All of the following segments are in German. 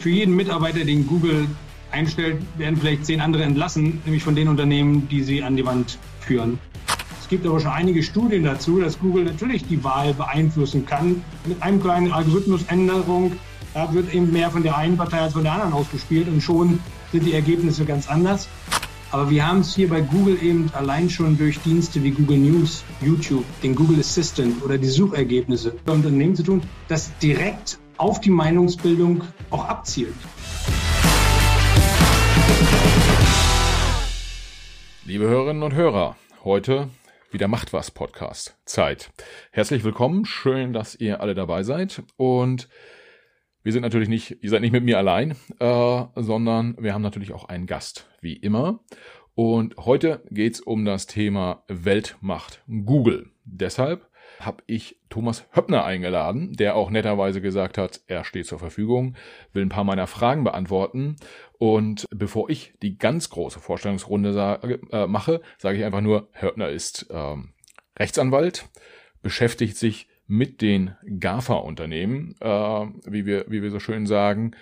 Für jeden Mitarbeiter, den Google einstellt, werden vielleicht zehn andere entlassen, nämlich von den Unternehmen, die sie an die Wand führen. Es gibt aber schon einige Studien dazu, dass Google natürlich die Wahl beeinflussen kann. Mit einem kleinen Algorithmusänderung da wird eben mehr von der einen Partei als von der anderen ausgespielt und schon sind die Ergebnisse ganz anders. Aber wir haben es hier bei Google eben allein schon durch Dienste wie Google News, YouTube, den Google Assistant oder die Suchergebnisse mit Unternehmen zu tun, das direkt auf die Meinungsbildung auch abzielt. Liebe Hörerinnen und Hörer, heute wieder Macht was Podcast. Zeit. Herzlich willkommen, schön, dass ihr alle dabei seid und wir sind natürlich nicht, ihr seid nicht mit mir allein, äh, sondern wir haben natürlich auch einen Gast, wie immer. Und heute geht's um das Thema Weltmacht Google. Deshalb habe ich Thomas Höppner eingeladen, der auch netterweise gesagt hat, er steht zur Verfügung, will ein paar meiner Fragen beantworten. Und bevor ich die ganz große Vorstellungsrunde sage, äh, mache, sage ich einfach nur, Höppner ist ähm, Rechtsanwalt, beschäftigt sich mit den GAFA-Unternehmen, äh, wie, wir, wie wir so schön sagen,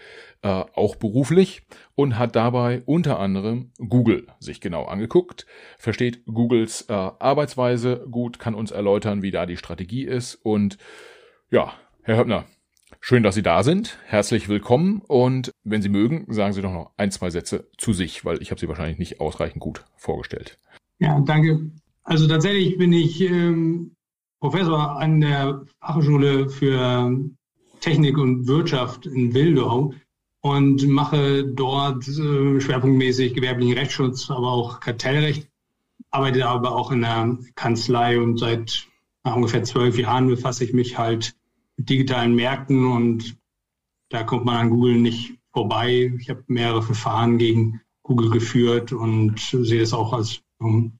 äh, auch beruflich und hat dabei unter anderem Google sich genau angeguckt, versteht Googles äh, Arbeitsweise gut, kann uns erläutern, wie da die Strategie ist und ja, Herr Höppner, schön, dass Sie da sind. Herzlich willkommen und wenn Sie mögen, sagen Sie doch noch ein, zwei Sätze zu sich, weil ich habe Sie wahrscheinlich nicht ausreichend gut vorgestellt. Ja, danke. Also tatsächlich bin ich ähm, Professor an der Fachhochschule für Technik und Wirtschaft in Wildau und mache dort äh, schwerpunktmäßig gewerblichen Rechtsschutz, aber auch Kartellrecht, arbeite aber auch in der Kanzlei und seit ungefähr zwölf Jahren befasse ich mich halt mit digitalen Märkten und da kommt man an Google nicht vorbei. Ich habe mehrere Verfahren gegen Google geführt und sehe es auch als um,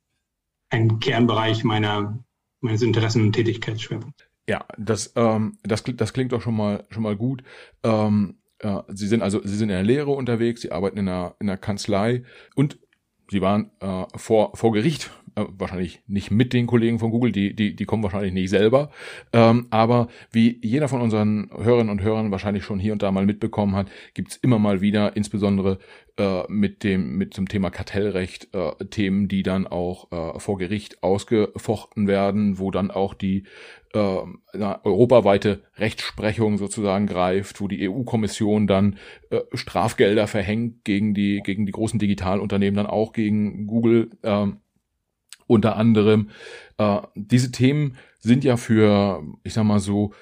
ein Kernbereich meiner meines Interessen- und Tätigkeitsschwerpunkts. Ja, das, ähm, das, das klingt doch schon mal, schon mal gut. Ähm, äh, Sie sind also, Sie sind in der Lehre unterwegs, Sie arbeiten in einer, in einer Kanzlei und Sie waren äh, vor, vor Gericht, äh, wahrscheinlich nicht mit den Kollegen von Google, die, die, die kommen wahrscheinlich nicht selber. Ähm, aber wie jeder von unseren Hörerinnen und Hörern wahrscheinlich schon hier und da mal mitbekommen hat, gibt's immer mal wieder, insbesondere äh, mit dem mit zum Thema Kartellrecht äh, Themen, die dann auch äh, vor Gericht ausgefochten werden, wo dann auch die äh, europaweite Rechtsprechung sozusagen greift, wo die EU-Kommission dann äh, Strafgelder verhängt gegen die gegen die großen Digitalunternehmen, dann auch gegen Google äh, unter anderem. Äh, diese Themen sind ja für, ich sag mal so,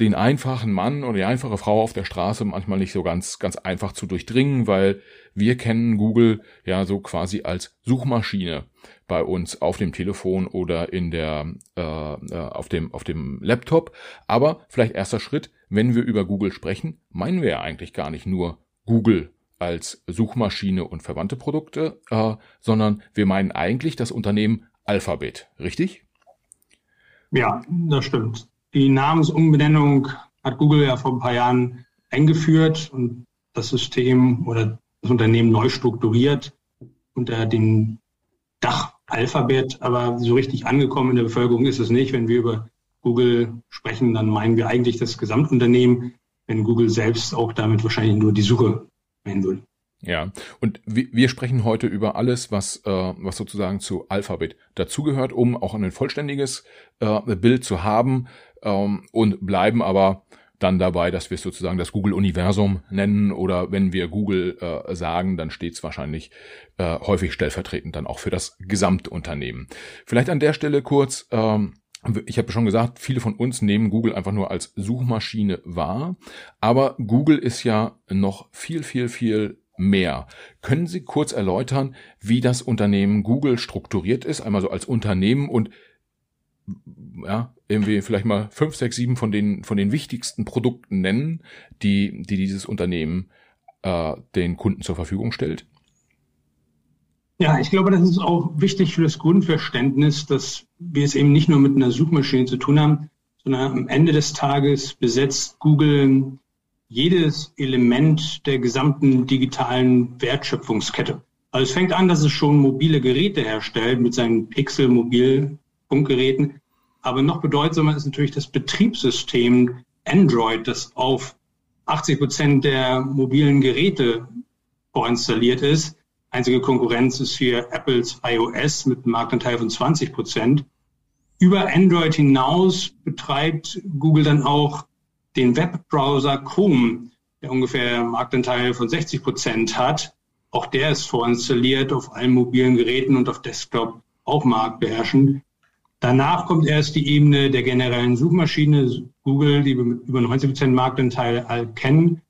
den einfachen Mann oder die einfache Frau auf der Straße manchmal nicht so ganz, ganz einfach zu durchdringen, weil wir kennen Google ja so quasi als Suchmaschine bei uns auf dem Telefon oder in der, äh, äh, auf dem, auf dem Laptop. Aber vielleicht erster Schritt, wenn wir über Google sprechen, meinen wir ja eigentlich gar nicht nur Google als Suchmaschine und verwandte Produkte, äh, sondern wir meinen eigentlich das Unternehmen Alphabet, richtig? Ja, das stimmt. Die Namensumbenennung hat Google ja vor ein paar Jahren eingeführt und das System oder das Unternehmen neu strukturiert unter dem Dach Alphabet, aber so richtig angekommen in der Bevölkerung ist es nicht. Wenn wir über Google sprechen, dann meinen wir eigentlich das Gesamtunternehmen, wenn Google selbst auch damit wahrscheinlich nur die Suche würde. Ja, und wir sprechen heute über alles, was, äh, was sozusagen zu Alphabet dazugehört, um auch ein vollständiges äh, Bild zu haben ähm, und bleiben aber dann dabei, dass wir es sozusagen das Google-Universum nennen oder wenn wir Google äh, sagen, dann steht es wahrscheinlich äh, häufig stellvertretend dann auch für das Gesamtunternehmen. Vielleicht an der Stelle kurz, ähm, ich habe schon gesagt, viele von uns nehmen Google einfach nur als Suchmaschine wahr, aber Google ist ja noch viel, viel, viel mehr. Können Sie kurz erläutern, wie das Unternehmen Google strukturiert ist, einmal so als Unternehmen und ja, irgendwie vielleicht mal fünf, sechs, sieben von den, von den wichtigsten Produkten nennen, die, die dieses Unternehmen äh, den Kunden zur Verfügung stellt? Ja, ich glaube, das ist auch wichtig für das Grundverständnis, dass wir es eben nicht nur mit einer Suchmaschine zu tun haben, sondern am Ende des Tages besetzt Google jedes Element der gesamten digitalen Wertschöpfungskette. Also es fängt an, dass es schon mobile Geräte herstellt mit seinen Pixel-Mobilfunkgeräten. Aber noch bedeutsamer ist natürlich das Betriebssystem Android, das auf 80 Prozent der mobilen Geräte vorinstalliert ist. Einzige Konkurrenz ist hier Apples iOS mit einem Marktanteil von 20 Prozent. Über Android hinaus betreibt Google dann auch den Webbrowser Chrome, der ungefähr einen Marktanteil von 60 Prozent hat. Auch der ist vorinstalliert auf allen mobilen Geräten und auf Desktop auch marktbeherrschend. Danach kommt erst die Ebene der generellen Suchmaschine, Google, die wir mit über 90 Prozent Marktanteil kennen.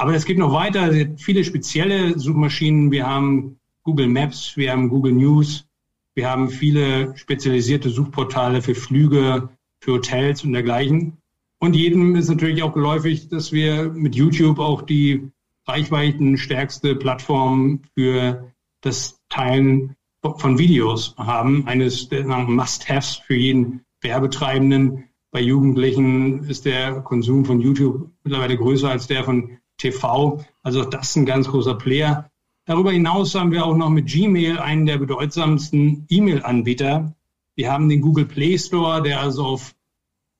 Aber es geht noch weiter, viele spezielle Suchmaschinen. Wir haben Google Maps, wir haben Google News, wir haben viele spezialisierte Suchportale für Flüge, für Hotels und dergleichen. Und jedem ist natürlich auch geläufig, dass wir mit YouTube auch die reichweitenstärkste Plattform für das Teilen von Videos haben. Eines der Must-Haves für jeden Werbetreibenden. Bei Jugendlichen ist der Konsum von YouTube mittlerweile größer als der von TV. Also das ist ein ganz großer Player. Darüber hinaus haben wir auch noch mit Gmail einen der bedeutsamsten E-Mail-Anbieter. Wir haben den Google Play Store, der also auf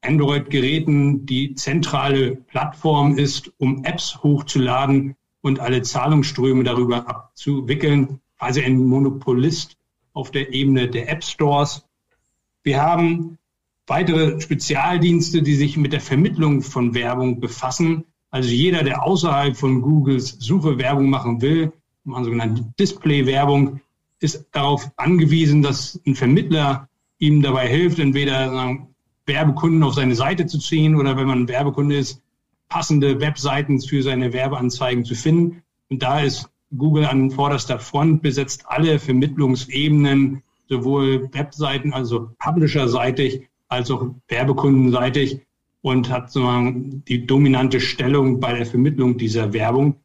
Android-Geräten die zentrale Plattform ist, um Apps hochzuladen und alle Zahlungsströme darüber abzuwickeln. Quasi ein Monopolist auf der Ebene der App Stores. Wir haben weitere Spezialdienste, die sich mit der Vermittlung von Werbung befassen. Also jeder, der außerhalb von Googles Suche Werbung machen will, machen sogenannte Display-Werbung, ist darauf angewiesen, dass ein Vermittler ihm dabei hilft, entweder Werbekunden auf seine Seite zu ziehen oder wenn man Werbekunde ist, passende Webseiten für seine Werbeanzeigen zu finden. Und da ist Google an vorderster Front, besetzt alle Vermittlungsebenen, sowohl Webseiten, also Publisher-seitig, als auch Werbekundenseitig und hat sozusagen die dominante Stellung bei der Vermittlung dieser Werbung.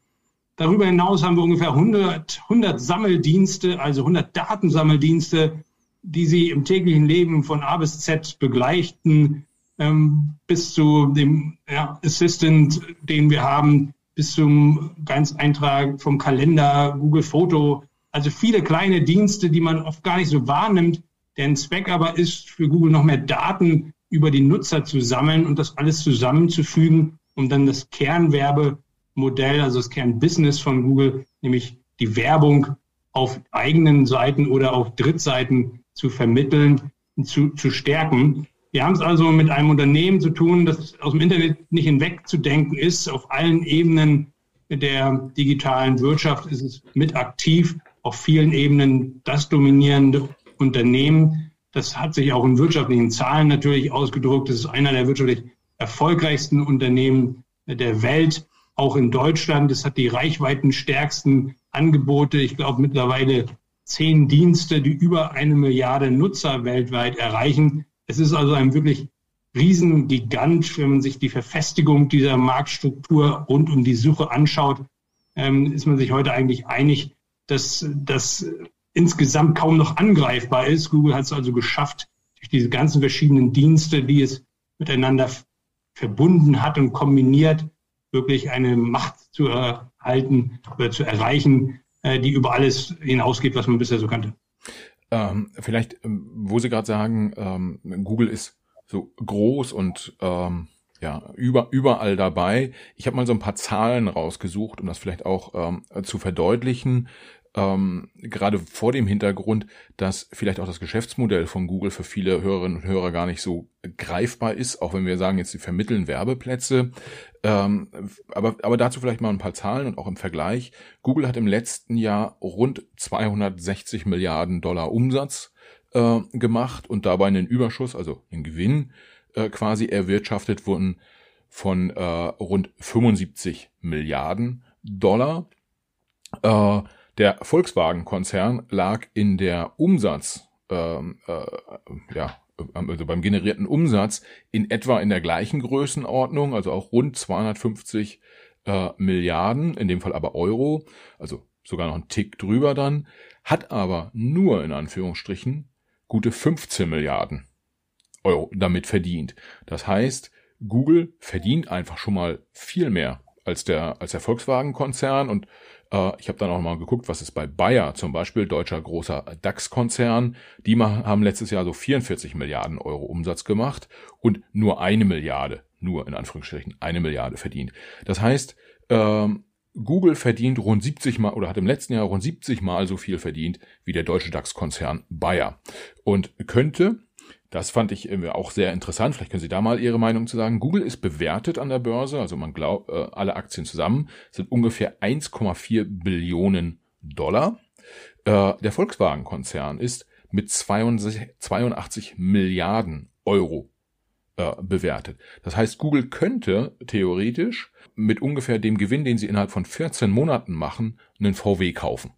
Darüber hinaus haben wir ungefähr 100, 100 Sammeldienste, also 100 Datensammeldienste, die Sie im täglichen Leben von A bis Z begleichen, ähm, bis zu dem ja, Assistant, den wir haben, bis zum ganz Eintrag vom Kalender, Google Foto. Also viele kleine Dienste, die man oft gar nicht so wahrnimmt, deren Zweck aber ist, für Google noch mehr Daten über die Nutzer zu sammeln und das alles zusammenzufügen, um dann das Kernwerbemodell, also das Kernbusiness von Google, nämlich die Werbung auf eigenen Seiten oder auf Drittseiten zu vermitteln zu, zu stärken. Wir haben es also mit einem Unternehmen zu tun, das aus dem Internet nicht hinwegzudenken ist. Auf allen Ebenen der digitalen Wirtschaft ist es mit aktiv, auf vielen Ebenen das dominierende Unternehmen. Das hat sich auch in wirtschaftlichen Zahlen natürlich ausgedrückt. Das ist einer der wirtschaftlich erfolgreichsten Unternehmen der Welt, auch in Deutschland. Es hat die reichweitenstärksten Angebote. Ich glaube mittlerweile zehn Dienste, die über eine Milliarde Nutzer weltweit erreichen. Es ist also ein wirklich Riesengigant, wenn man sich die Verfestigung dieser Marktstruktur rund um die Suche anschaut, ähm, ist man sich heute eigentlich einig, dass das insgesamt kaum noch angreifbar ist. Google hat es also geschafft, durch diese ganzen verschiedenen Dienste, die es miteinander verbunden hat und kombiniert, wirklich eine Macht zu erhalten oder zu erreichen, äh, die über alles hinausgeht, was man bisher so kannte. Ähm, vielleicht, ähm, wo Sie gerade sagen, ähm, Google ist so groß und ähm, ja, über, überall dabei. Ich habe mal so ein paar Zahlen rausgesucht, um das vielleicht auch ähm, zu verdeutlichen ähm, gerade vor dem Hintergrund, dass vielleicht auch das Geschäftsmodell von Google für viele Hörerinnen und Hörer gar nicht so greifbar ist, auch wenn wir sagen, jetzt sie vermitteln Werbeplätze. Ähm, aber, aber dazu vielleicht mal ein paar Zahlen und auch im Vergleich. Google hat im letzten Jahr rund 260 Milliarden Dollar Umsatz äh, gemacht und dabei einen Überschuss, also einen Gewinn äh, quasi erwirtschaftet wurden von äh, rund 75 Milliarden Dollar. Äh, der Volkswagen-Konzern lag in der Umsatz, ähm, äh, ja, also beim generierten Umsatz in etwa in der gleichen Größenordnung, also auch rund 250 äh, Milliarden, in dem Fall aber Euro, also sogar noch ein Tick drüber dann, hat aber nur in Anführungsstrichen gute 15 Milliarden Euro damit verdient. Das heißt, Google verdient einfach schon mal viel mehr als der, als der Volkswagen-Konzern und ich habe dann auch mal geguckt, was ist bei Bayer zum Beispiel, deutscher großer DAX-Konzern. Die haben letztes Jahr so 44 Milliarden Euro Umsatz gemacht und nur eine Milliarde nur in Anführungsstrichen eine Milliarde verdient. Das heißt, ähm, Google verdient rund 70 mal oder hat im letzten Jahr rund 70 mal so viel verdient wie der deutsche DAX-Konzern Bayer und könnte das fand ich auch sehr interessant. Vielleicht können Sie da mal Ihre Meinung zu sagen. Google ist bewertet an der Börse, also man glaubt, äh, alle Aktien zusammen sind ungefähr 1,4 Billionen Dollar. Äh, der Volkswagen-Konzern ist mit 82, 82 Milliarden Euro äh, bewertet. Das heißt, Google könnte theoretisch mit ungefähr dem Gewinn, den sie innerhalb von 14 Monaten machen, einen VW kaufen.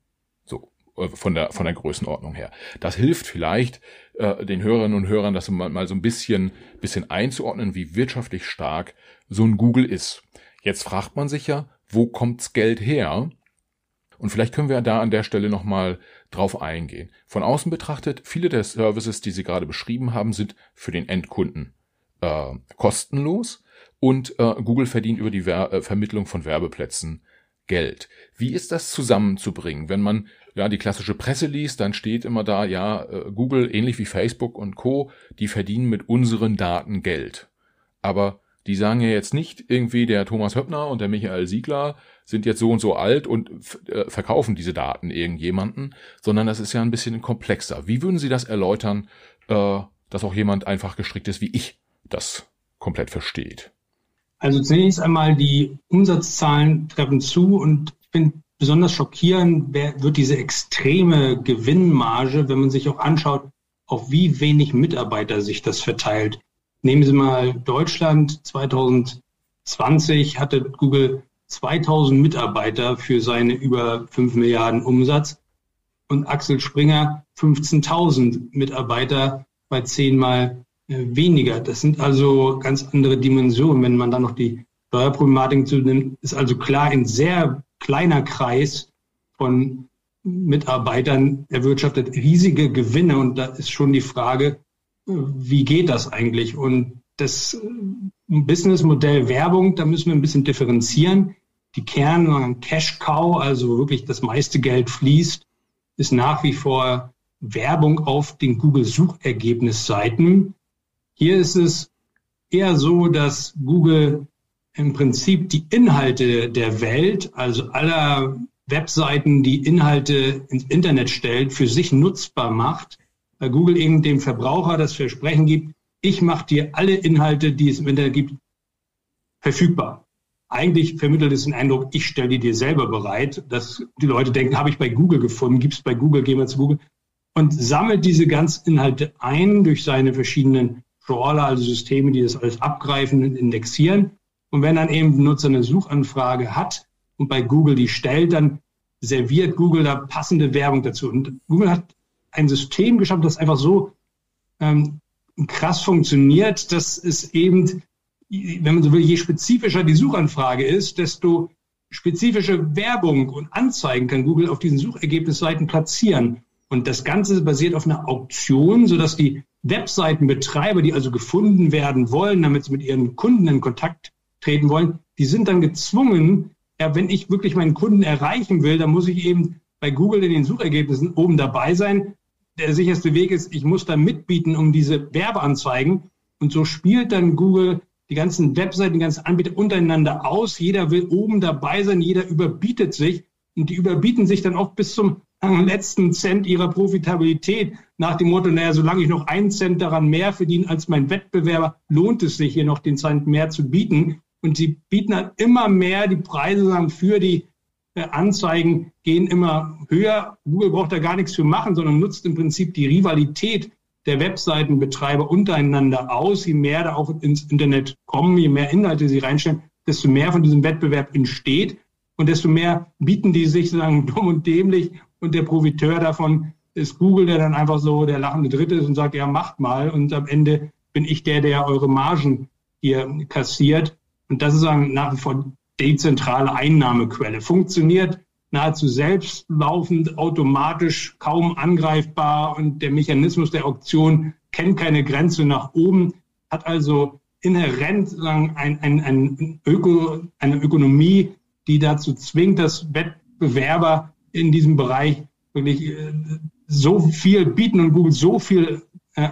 So äh, von der von der Größenordnung her. Das hilft vielleicht äh, den Hörerinnen und Hörern, das mal, mal so ein bisschen bisschen einzuordnen, wie wirtschaftlich stark so ein Google ist. Jetzt fragt man sich ja, wo kommt's Geld her? Und vielleicht können wir da an der Stelle nochmal drauf eingehen. Von außen betrachtet, viele der Services, die Sie gerade beschrieben haben, sind für den Endkunden äh, kostenlos und äh, Google verdient über die Ver äh, Vermittlung von Werbeplätzen Geld. Wie ist das zusammenzubringen? Wenn man ja die klassische Presse liest, dann steht immer da, ja, äh, Google, ähnlich wie Facebook und Co., die verdienen mit unseren Daten Geld. Aber die sagen ja jetzt nicht irgendwie, der Thomas Höppner und der Michael Siegler sind jetzt so und so alt und äh, verkaufen diese Daten irgendjemanden, sondern das ist ja ein bisschen komplexer. Wie würden Sie das erläutern, äh, dass auch jemand einfach gestrickt ist wie ich das komplett versteht? Also zunächst einmal die Umsatzzahlen treffen zu und ich finde besonders schockierend wird diese extreme Gewinnmarge, wenn man sich auch anschaut, auf wie wenig Mitarbeiter sich das verteilt. Nehmen Sie mal Deutschland 2020 hatte Google 2000 Mitarbeiter für seine über 5 Milliarden Umsatz und Axel Springer 15.000 Mitarbeiter bei zehnmal äh, weniger. Das sind also ganz andere Dimensionen. Wenn man dann noch die Steuerproblematik zunimmt, ist also klar ein sehr kleiner Kreis von Mitarbeitern erwirtschaftet riesige Gewinne. Und da ist schon die Frage, wie geht das eigentlich? Und das äh, Businessmodell Werbung, da müssen wir ein bisschen differenzieren. Die Kern Cash Cow, also wirklich das meiste Geld fließt, ist nach wie vor Werbung auf den Google Suchergebnisseiten. Hier ist es eher so, dass Google im Prinzip die Inhalte der Welt, also aller Webseiten, die Inhalte ins Internet stellt, für sich nutzbar macht, weil Google eben dem Verbraucher das Versprechen gibt, ich mache dir alle Inhalte, die es im Internet gibt, verfügbar. Eigentlich vermittelt es den Eindruck, ich stelle die dir selber bereit, dass die Leute denken, habe ich bei Google gefunden, gibt es bei Google, gehen wir zu Google und sammelt diese ganzen Inhalte ein durch seine verschiedenen Crawler, also Systeme, die das alles abgreifen und indexieren. Und wenn dann eben ein Nutzer eine Suchanfrage hat und bei Google die stellt, dann serviert Google da passende Werbung dazu. Und Google hat ein System geschaffen, das einfach so ähm, krass funktioniert, dass es eben, wenn man so will, je spezifischer die Suchanfrage ist, desto spezifische Werbung und Anzeigen kann Google auf diesen Suchergebnisseiten platzieren. Und das Ganze basiert auf einer Auktion, sodass die Webseitenbetreiber, die also gefunden werden wollen, damit sie mit ihren Kunden in Kontakt treten wollen, die sind dann gezwungen, ja, wenn ich wirklich meinen Kunden erreichen will, dann muss ich eben bei Google in den Suchergebnissen oben dabei sein. Der sicherste Weg ist, ich muss da mitbieten um diese Werbeanzeigen. Und so spielt dann Google die ganzen Webseiten, die ganzen Anbieter untereinander aus. Jeder will oben dabei sein, jeder überbietet sich. Und die überbieten sich dann oft bis zum letzten Cent ihrer Profitabilität nach dem Motto, naja, solange ich noch einen Cent daran mehr verdiene als mein Wettbewerber, lohnt es sich hier noch den Cent mehr zu bieten. Und sie bieten halt immer mehr, die Preise für die äh, Anzeigen gehen immer höher. Google braucht da gar nichts für machen, sondern nutzt im Prinzip die Rivalität der Webseitenbetreiber untereinander aus. Je mehr da auch ins Internet kommen, je mehr Inhalte sie reinstellen, desto mehr von diesem Wettbewerb entsteht und desto mehr bieten die sich sozusagen dumm und dämlich und der Profiteur davon ist Google, der dann einfach so der lachende Dritte ist und sagt, ja, macht mal. Und am Ende bin ich der, der eure Margen hier kassiert. Und das ist nach wie vor dezentrale Einnahmequelle. Funktioniert nahezu selbstlaufend, automatisch, kaum angreifbar und der Mechanismus der Auktion kennt keine Grenze nach oben, hat also inhärent ein, ein, ein Öko, eine Ökonomie, die dazu zwingt, dass Wettbewerber in diesem Bereich wirklich äh, so viel bieten und Google so viel äh,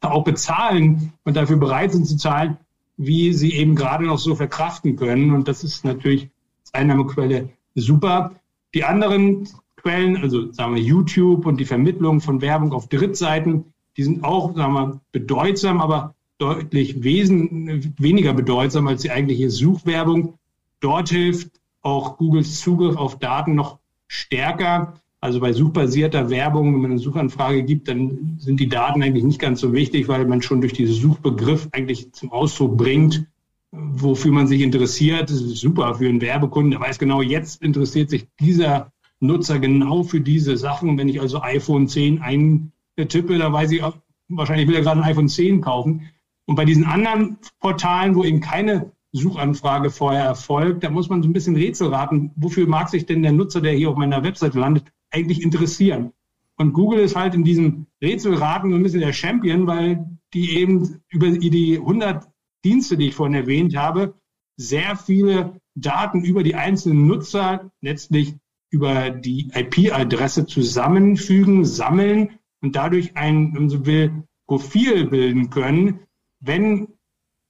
auch bezahlen und dafür bereit sind zu zahlen, wie sie eben gerade noch so verkraften können. Und das ist natürlich als Einnahmequelle super. Die anderen Quellen, also sagen wir YouTube und die Vermittlung von Werbung auf Drittseiten, die sind auch, sagen wir, bedeutsam, aber deutlich wesen, weniger bedeutsam als die eigentliche Suchwerbung. Dort hilft auch Googles Zugriff auf Daten noch stärker. Also bei suchbasierter Werbung, wenn man eine Suchanfrage gibt, dann sind die Daten eigentlich nicht ganz so wichtig, weil man schon durch diesen Suchbegriff eigentlich zum Ausdruck bringt, wofür man sich interessiert. Das ist super für einen Werbekunden. Der weiß genau, jetzt interessiert sich dieser Nutzer genau für diese Sachen. Wenn ich also iPhone 10 eintippe, da weiß ich, auch, wahrscheinlich will er gerade ein iPhone 10 kaufen. Und bei diesen anderen Portalen, wo eben keine Suchanfrage vorher erfolgt, da muss man so ein bisschen Rätsel raten, wofür mag sich denn der Nutzer, der hier auf meiner Webseite landet, eigentlich interessieren? Und Google ist halt in diesem Rätselraten so ein bisschen der Champion, weil die eben über die 100 Dienste, die ich vorhin erwähnt habe, sehr viele Daten über die einzelnen Nutzer letztlich über die IP-Adresse zusammenfügen, sammeln und dadurch ein, wenn so will, Profil bilden können. Wenn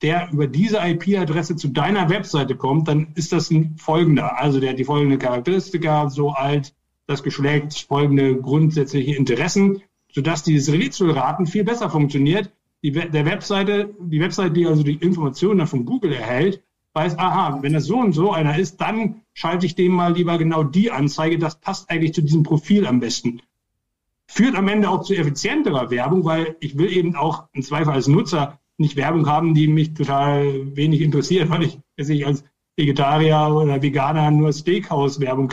der über diese IP-Adresse zu deiner Webseite kommt, dann ist das ein folgender. Also der hat die folgende Charakteristika, so alt, das Geschlecht, folgende grundsätzliche Interessen, sodass dieses Rätselraten viel besser funktioniert. Die, der Webseite, die Webseite, die also die Informationen von Google erhält, weiß, aha, wenn das so und so einer ist, dann schalte ich dem mal lieber genau die Anzeige. Das passt eigentlich zu diesem Profil am besten. Führt am Ende auch zu effizienterer Werbung, weil ich will eben auch im Zweifel als Nutzer nicht Werbung haben, die mich total wenig interessiert, weil ich, dass ich als Vegetarier oder Veganer nur Steakhouse-Werbung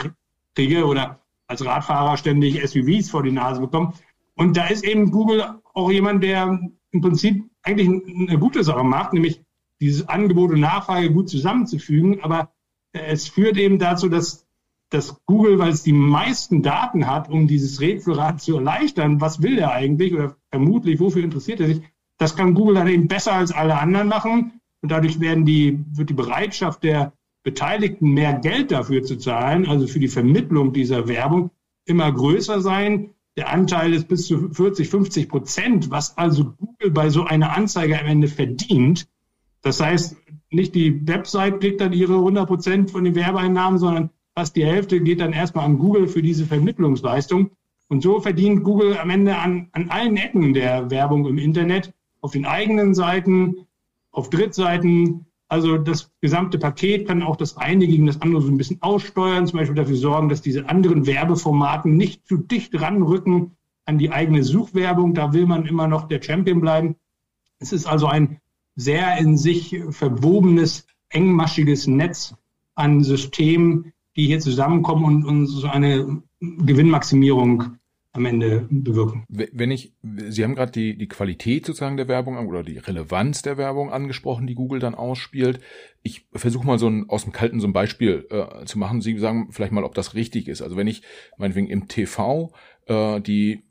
kriege oder als Radfahrer ständig SUVs vor die Nase bekomme. Und da ist eben Google auch jemand, der im Prinzip eigentlich eine gute Sache macht, nämlich dieses Angebot und Nachfrage gut zusammenzufügen. Aber es führt eben dazu, dass, dass Google, weil es die meisten Daten hat, um dieses Rätselrad zu erleichtern, was will er eigentlich oder vermutlich, wofür interessiert er sich, das kann Google dann eben besser als alle anderen machen. Und dadurch werden die, wird die Bereitschaft der Beteiligten, mehr Geld dafür zu zahlen, also für die Vermittlung dieser Werbung, immer größer sein. Der Anteil ist bis zu 40, 50 Prozent, was also Google bei so einer Anzeige am Ende verdient. Das heißt, nicht die Website kriegt dann ihre 100 Prozent von den Werbeeinnahmen, sondern fast die Hälfte geht dann erstmal an Google für diese Vermittlungsleistung. Und so verdient Google am Ende an, an allen Ecken der Werbung im Internet, auf den eigenen Seiten, auf Drittseiten. Also das gesamte Paket kann auch das eine gegen das andere so ein bisschen aussteuern, zum Beispiel dafür sorgen, dass diese anderen Werbeformaten nicht zu dicht ranrücken an die eigene Suchwerbung. Da will man immer noch der Champion bleiben. Es ist also ein sehr in sich verwobenes, engmaschiges Netz an Systemen, die hier zusammenkommen und, und so eine Gewinnmaximierung am Ende bewirken. Wenn ich, Sie haben gerade die, die Qualität sozusagen der Werbung oder die Relevanz der Werbung angesprochen, die Google dann ausspielt. Ich versuche mal so ein, aus dem Kalten so ein Beispiel äh, zu machen. Sie sagen vielleicht mal, ob das richtig ist. Also wenn ich meinetwegen im TV äh, die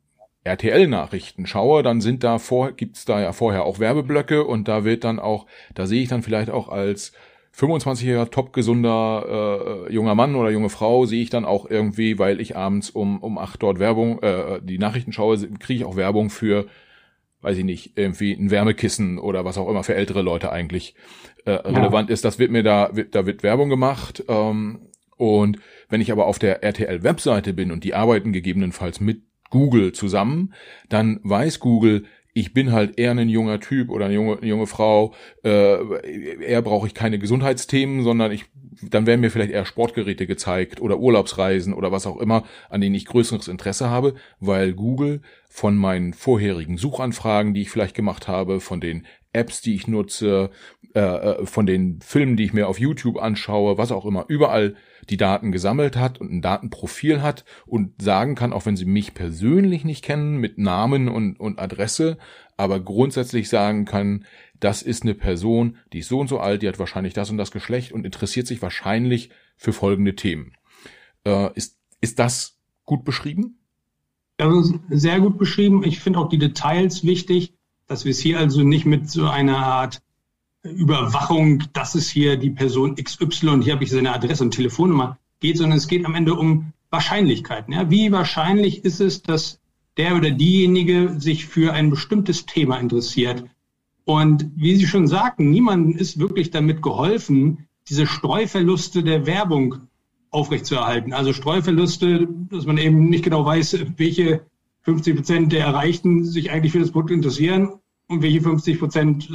RTL-Nachrichten schaue, dann sind da vor, gibt's da ja vorher auch Werbeblöcke und da wird dann auch, da sehe ich dann vielleicht auch als 25-jähriger, topgesunder äh, junger Mann oder junge Frau sehe ich dann auch irgendwie, weil ich abends um, um acht dort Werbung, äh, die Nachrichten schaue, kriege ich auch Werbung für, weiß ich nicht, irgendwie ein Wärmekissen oder was auch immer für ältere Leute eigentlich äh, ja. relevant ist. Das wird mir da, wird, da wird Werbung gemacht. Ähm, und wenn ich aber auf der RTL-Webseite bin und die arbeiten gegebenenfalls mit Google zusammen, dann weiß Google, ich bin halt eher ein junger Typ oder eine junge, eine junge Frau, äh, eher brauche ich keine Gesundheitsthemen, sondern ich, dann werden mir vielleicht eher Sportgeräte gezeigt oder Urlaubsreisen oder was auch immer, an denen ich größeres Interesse habe, weil Google von meinen vorherigen Suchanfragen, die ich vielleicht gemacht habe, von den Apps, die ich nutze, äh, äh von den Filmen, die ich mir auf YouTube anschaue, was auch immer, überall die Daten gesammelt hat und ein Datenprofil hat und sagen kann, auch wenn sie mich persönlich nicht kennen, mit Namen und, und Adresse, aber grundsätzlich sagen kann, das ist eine Person, die ist so und so alt, die hat wahrscheinlich das und das Geschlecht und interessiert sich wahrscheinlich für folgende Themen. Äh, ist, ist das gut beschrieben? Das sehr gut beschrieben. Ich finde auch die Details wichtig, dass wir es hier also nicht mit so einer Art Überwachung, das ist hier die Person XY, hier habe ich seine Adresse und Telefonnummer geht, sondern es geht am Ende um Wahrscheinlichkeiten. Ja? Wie wahrscheinlich ist es, dass der oder diejenige sich für ein bestimmtes Thema interessiert? Und wie Sie schon sagten, niemandem ist wirklich damit geholfen, diese Streuverluste der Werbung aufrechtzuerhalten. Also Streuverluste, dass man eben nicht genau weiß, welche 50 Prozent der Erreichten sich eigentlich für das Produkt interessieren und welche 50 Prozent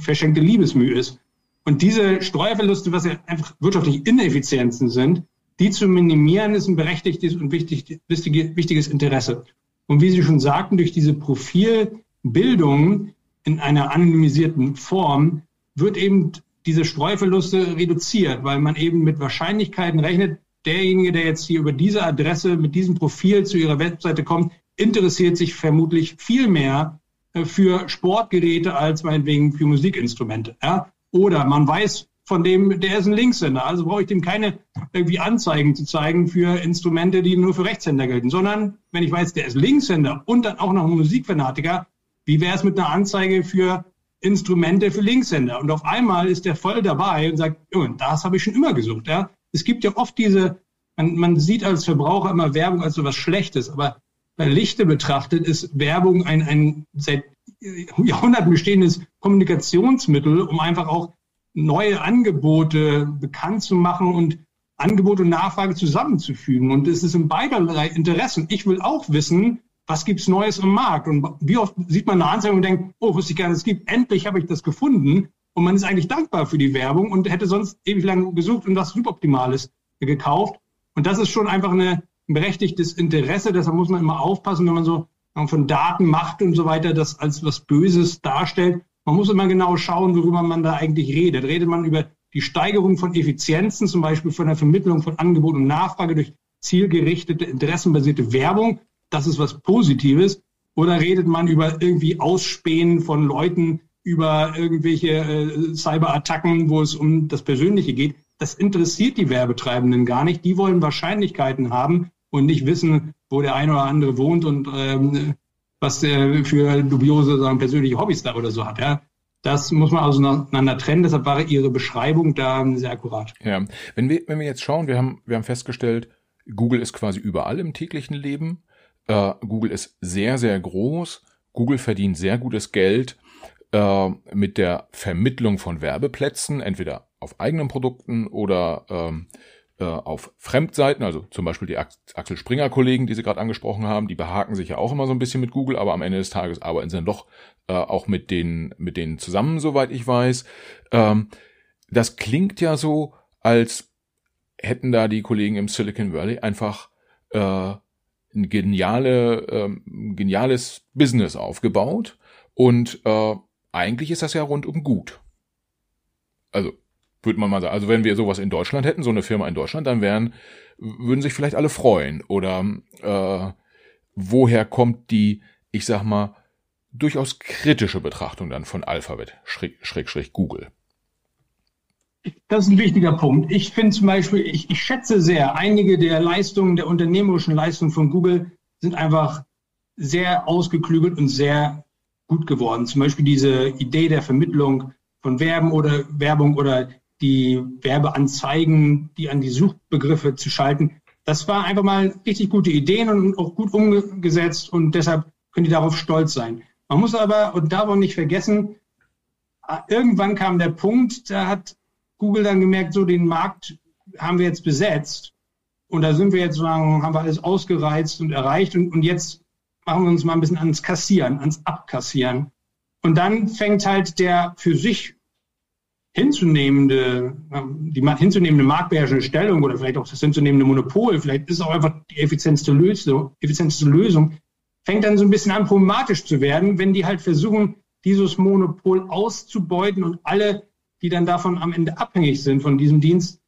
verschenkte Liebesmühe ist. Und diese Streuverluste, was ja einfach wirtschaftliche Ineffizienzen sind, die zu minimieren, ist ein berechtigtes und wichtig, wichtiges Interesse. Und wie Sie schon sagten, durch diese Profilbildung in einer anonymisierten Form wird eben diese Streuverluste reduziert, weil man eben mit Wahrscheinlichkeiten rechnet, derjenige, der jetzt hier über diese Adresse mit diesem Profil zu Ihrer Webseite kommt, interessiert sich vermutlich viel mehr für Sportgeräte als meinetwegen für Musikinstrumente. Ja? Oder man weiß von dem, der ist ein Linkshänder, also brauche ich dem keine irgendwie Anzeigen zu zeigen für Instrumente, die nur für Rechtshänder gelten, sondern wenn ich weiß, der ist Linkshänder und dann auch noch ein Musikfanatiker, wie wäre es mit einer Anzeige für Instrumente für Linkshänder? Und auf einmal ist der voll dabei und sagt, oh, das habe ich schon immer gesucht. Ja? Es gibt ja oft diese, man, man sieht als Verbraucher immer Werbung als so was Schlechtes, aber Lichte betrachtet ist Werbung ein, ein seit Jahrhunderten bestehendes Kommunikationsmittel, um einfach auch neue Angebote bekannt zu machen und Angebot und Nachfrage zusammenzufügen. Und es ist in beiderlei Interessen. Ich will auch wissen, was gibt's Neues im Markt? Und wie oft sieht man eine Anzeige und denkt, oh, wusste ich gerne, es gibt, endlich habe ich das gefunden. Und man ist eigentlich dankbar für die Werbung und hätte sonst ewig lang gesucht und was Suboptimales gekauft. Und das ist schon einfach eine, berechtigtes Interesse. Deshalb muss man immer aufpassen, wenn man so von Daten macht und so weiter, das als was Böses darstellt. Man muss immer genau schauen, worüber man da eigentlich redet. Redet man über die Steigerung von Effizienzen, zum Beispiel von der Vermittlung von Angebot und Nachfrage durch zielgerichtete, interessenbasierte Werbung, das ist was Positives. Oder redet man über irgendwie Ausspähen von Leuten, über irgendwelche äh, Cyberattacken, wo es um das Persönliche geht. Das interessiert die Werbetreibenden gar nicht. Die wollen Wahrscheinlichkeiten haben und nicht wissen, wo der eine oder andere wohnt und ähm, was der für dubiose sagen, persönliche Hobbys da oder so hat. Ja. Das muss man auseinander trennen. Deshalb war Ihre Beschreibung da sehr akkurat. Ja, wenn wir, wenn wir jetzt schauen, wir haben, wir haben festgestellt, Google ist quasi überall im täglichen Leben. Uh, Google ist sehr, sehr groß. Google verdient sehr gutes Geld uh, mit der Vermittlung von Werbeplätzen, entweder auf eigenen Produkten oder uh, äh, auf Fremdseiten, also zum Beispiel die Axel Springer Kollegen, die Sie gerade angesprochen haben, die behaken sich ja auch immer so ein bisschen mit Google, aber am Ende des Tages arbeiten sie dann doch äh, auch mit denen, mit denen zusammen, soweit ich weiß. Ähm, das klingt ja so, als hätten da die Kollegen im Silicon Valley einfach äh, ein geniale, ähm, geniales Business aufgebaut und äh, eigentlich ist das ja rundum gut. Also würde man mal sagen. Also wenn wir sowas in Deutschland hätten, so eine Firma in Deutschland, dann wären, würden sich vielleicht alle freuen. Oder äh, woher kommt die, ich sag mal, durchaus kritische Betrachtung dann von Alphabet, Schräg, Schräg, Schräg Google? Das ist ein wichtiger Punkt. Ich finde zum Beispiel, ich, ich schätze sehr, einige der Leistungen, der unternehmerischen Leistungen von Google sind einfach sehr ausgeklügelt und sehr gut geworden. Zum Beispiel diese Idee der Vermittlung von Werben oder Werbung oder die Werbeanzeigen, die an die Suchbegriffe zu schalten. Das war einfach mal richtig gute Ideen und auch gut umgesetzt und deshalb können die darauf stolz sein. Man muss aber und darf auch nicht vergessen, irgendwann kam der Punkt, da hat Google dann gemerkt, so den Markt haben wir jetzt besetzt und da sind wir jetzt sagen, haben wir alles ausgereizt und erreicht und, und jetzt machen wir uns mal ein bisschen ans Kassieren, ans Abkassieren. Und dann fängt halt der für sich hinzunehmende, ähm, die hinzunehmende marktbeherrschende Stellung oder vielleicht auch das hinzunehmende Monopol, vielleicht ist es auch einfach die effizienteste Lösung, effizienteste Lösung, fängt dann so ein bisschen an problematisch zu werden, wenn die halt versuchen, dieses Monopol auszubeuten und alle, die dann davon am Ende abhängig sind von diesem Dienst,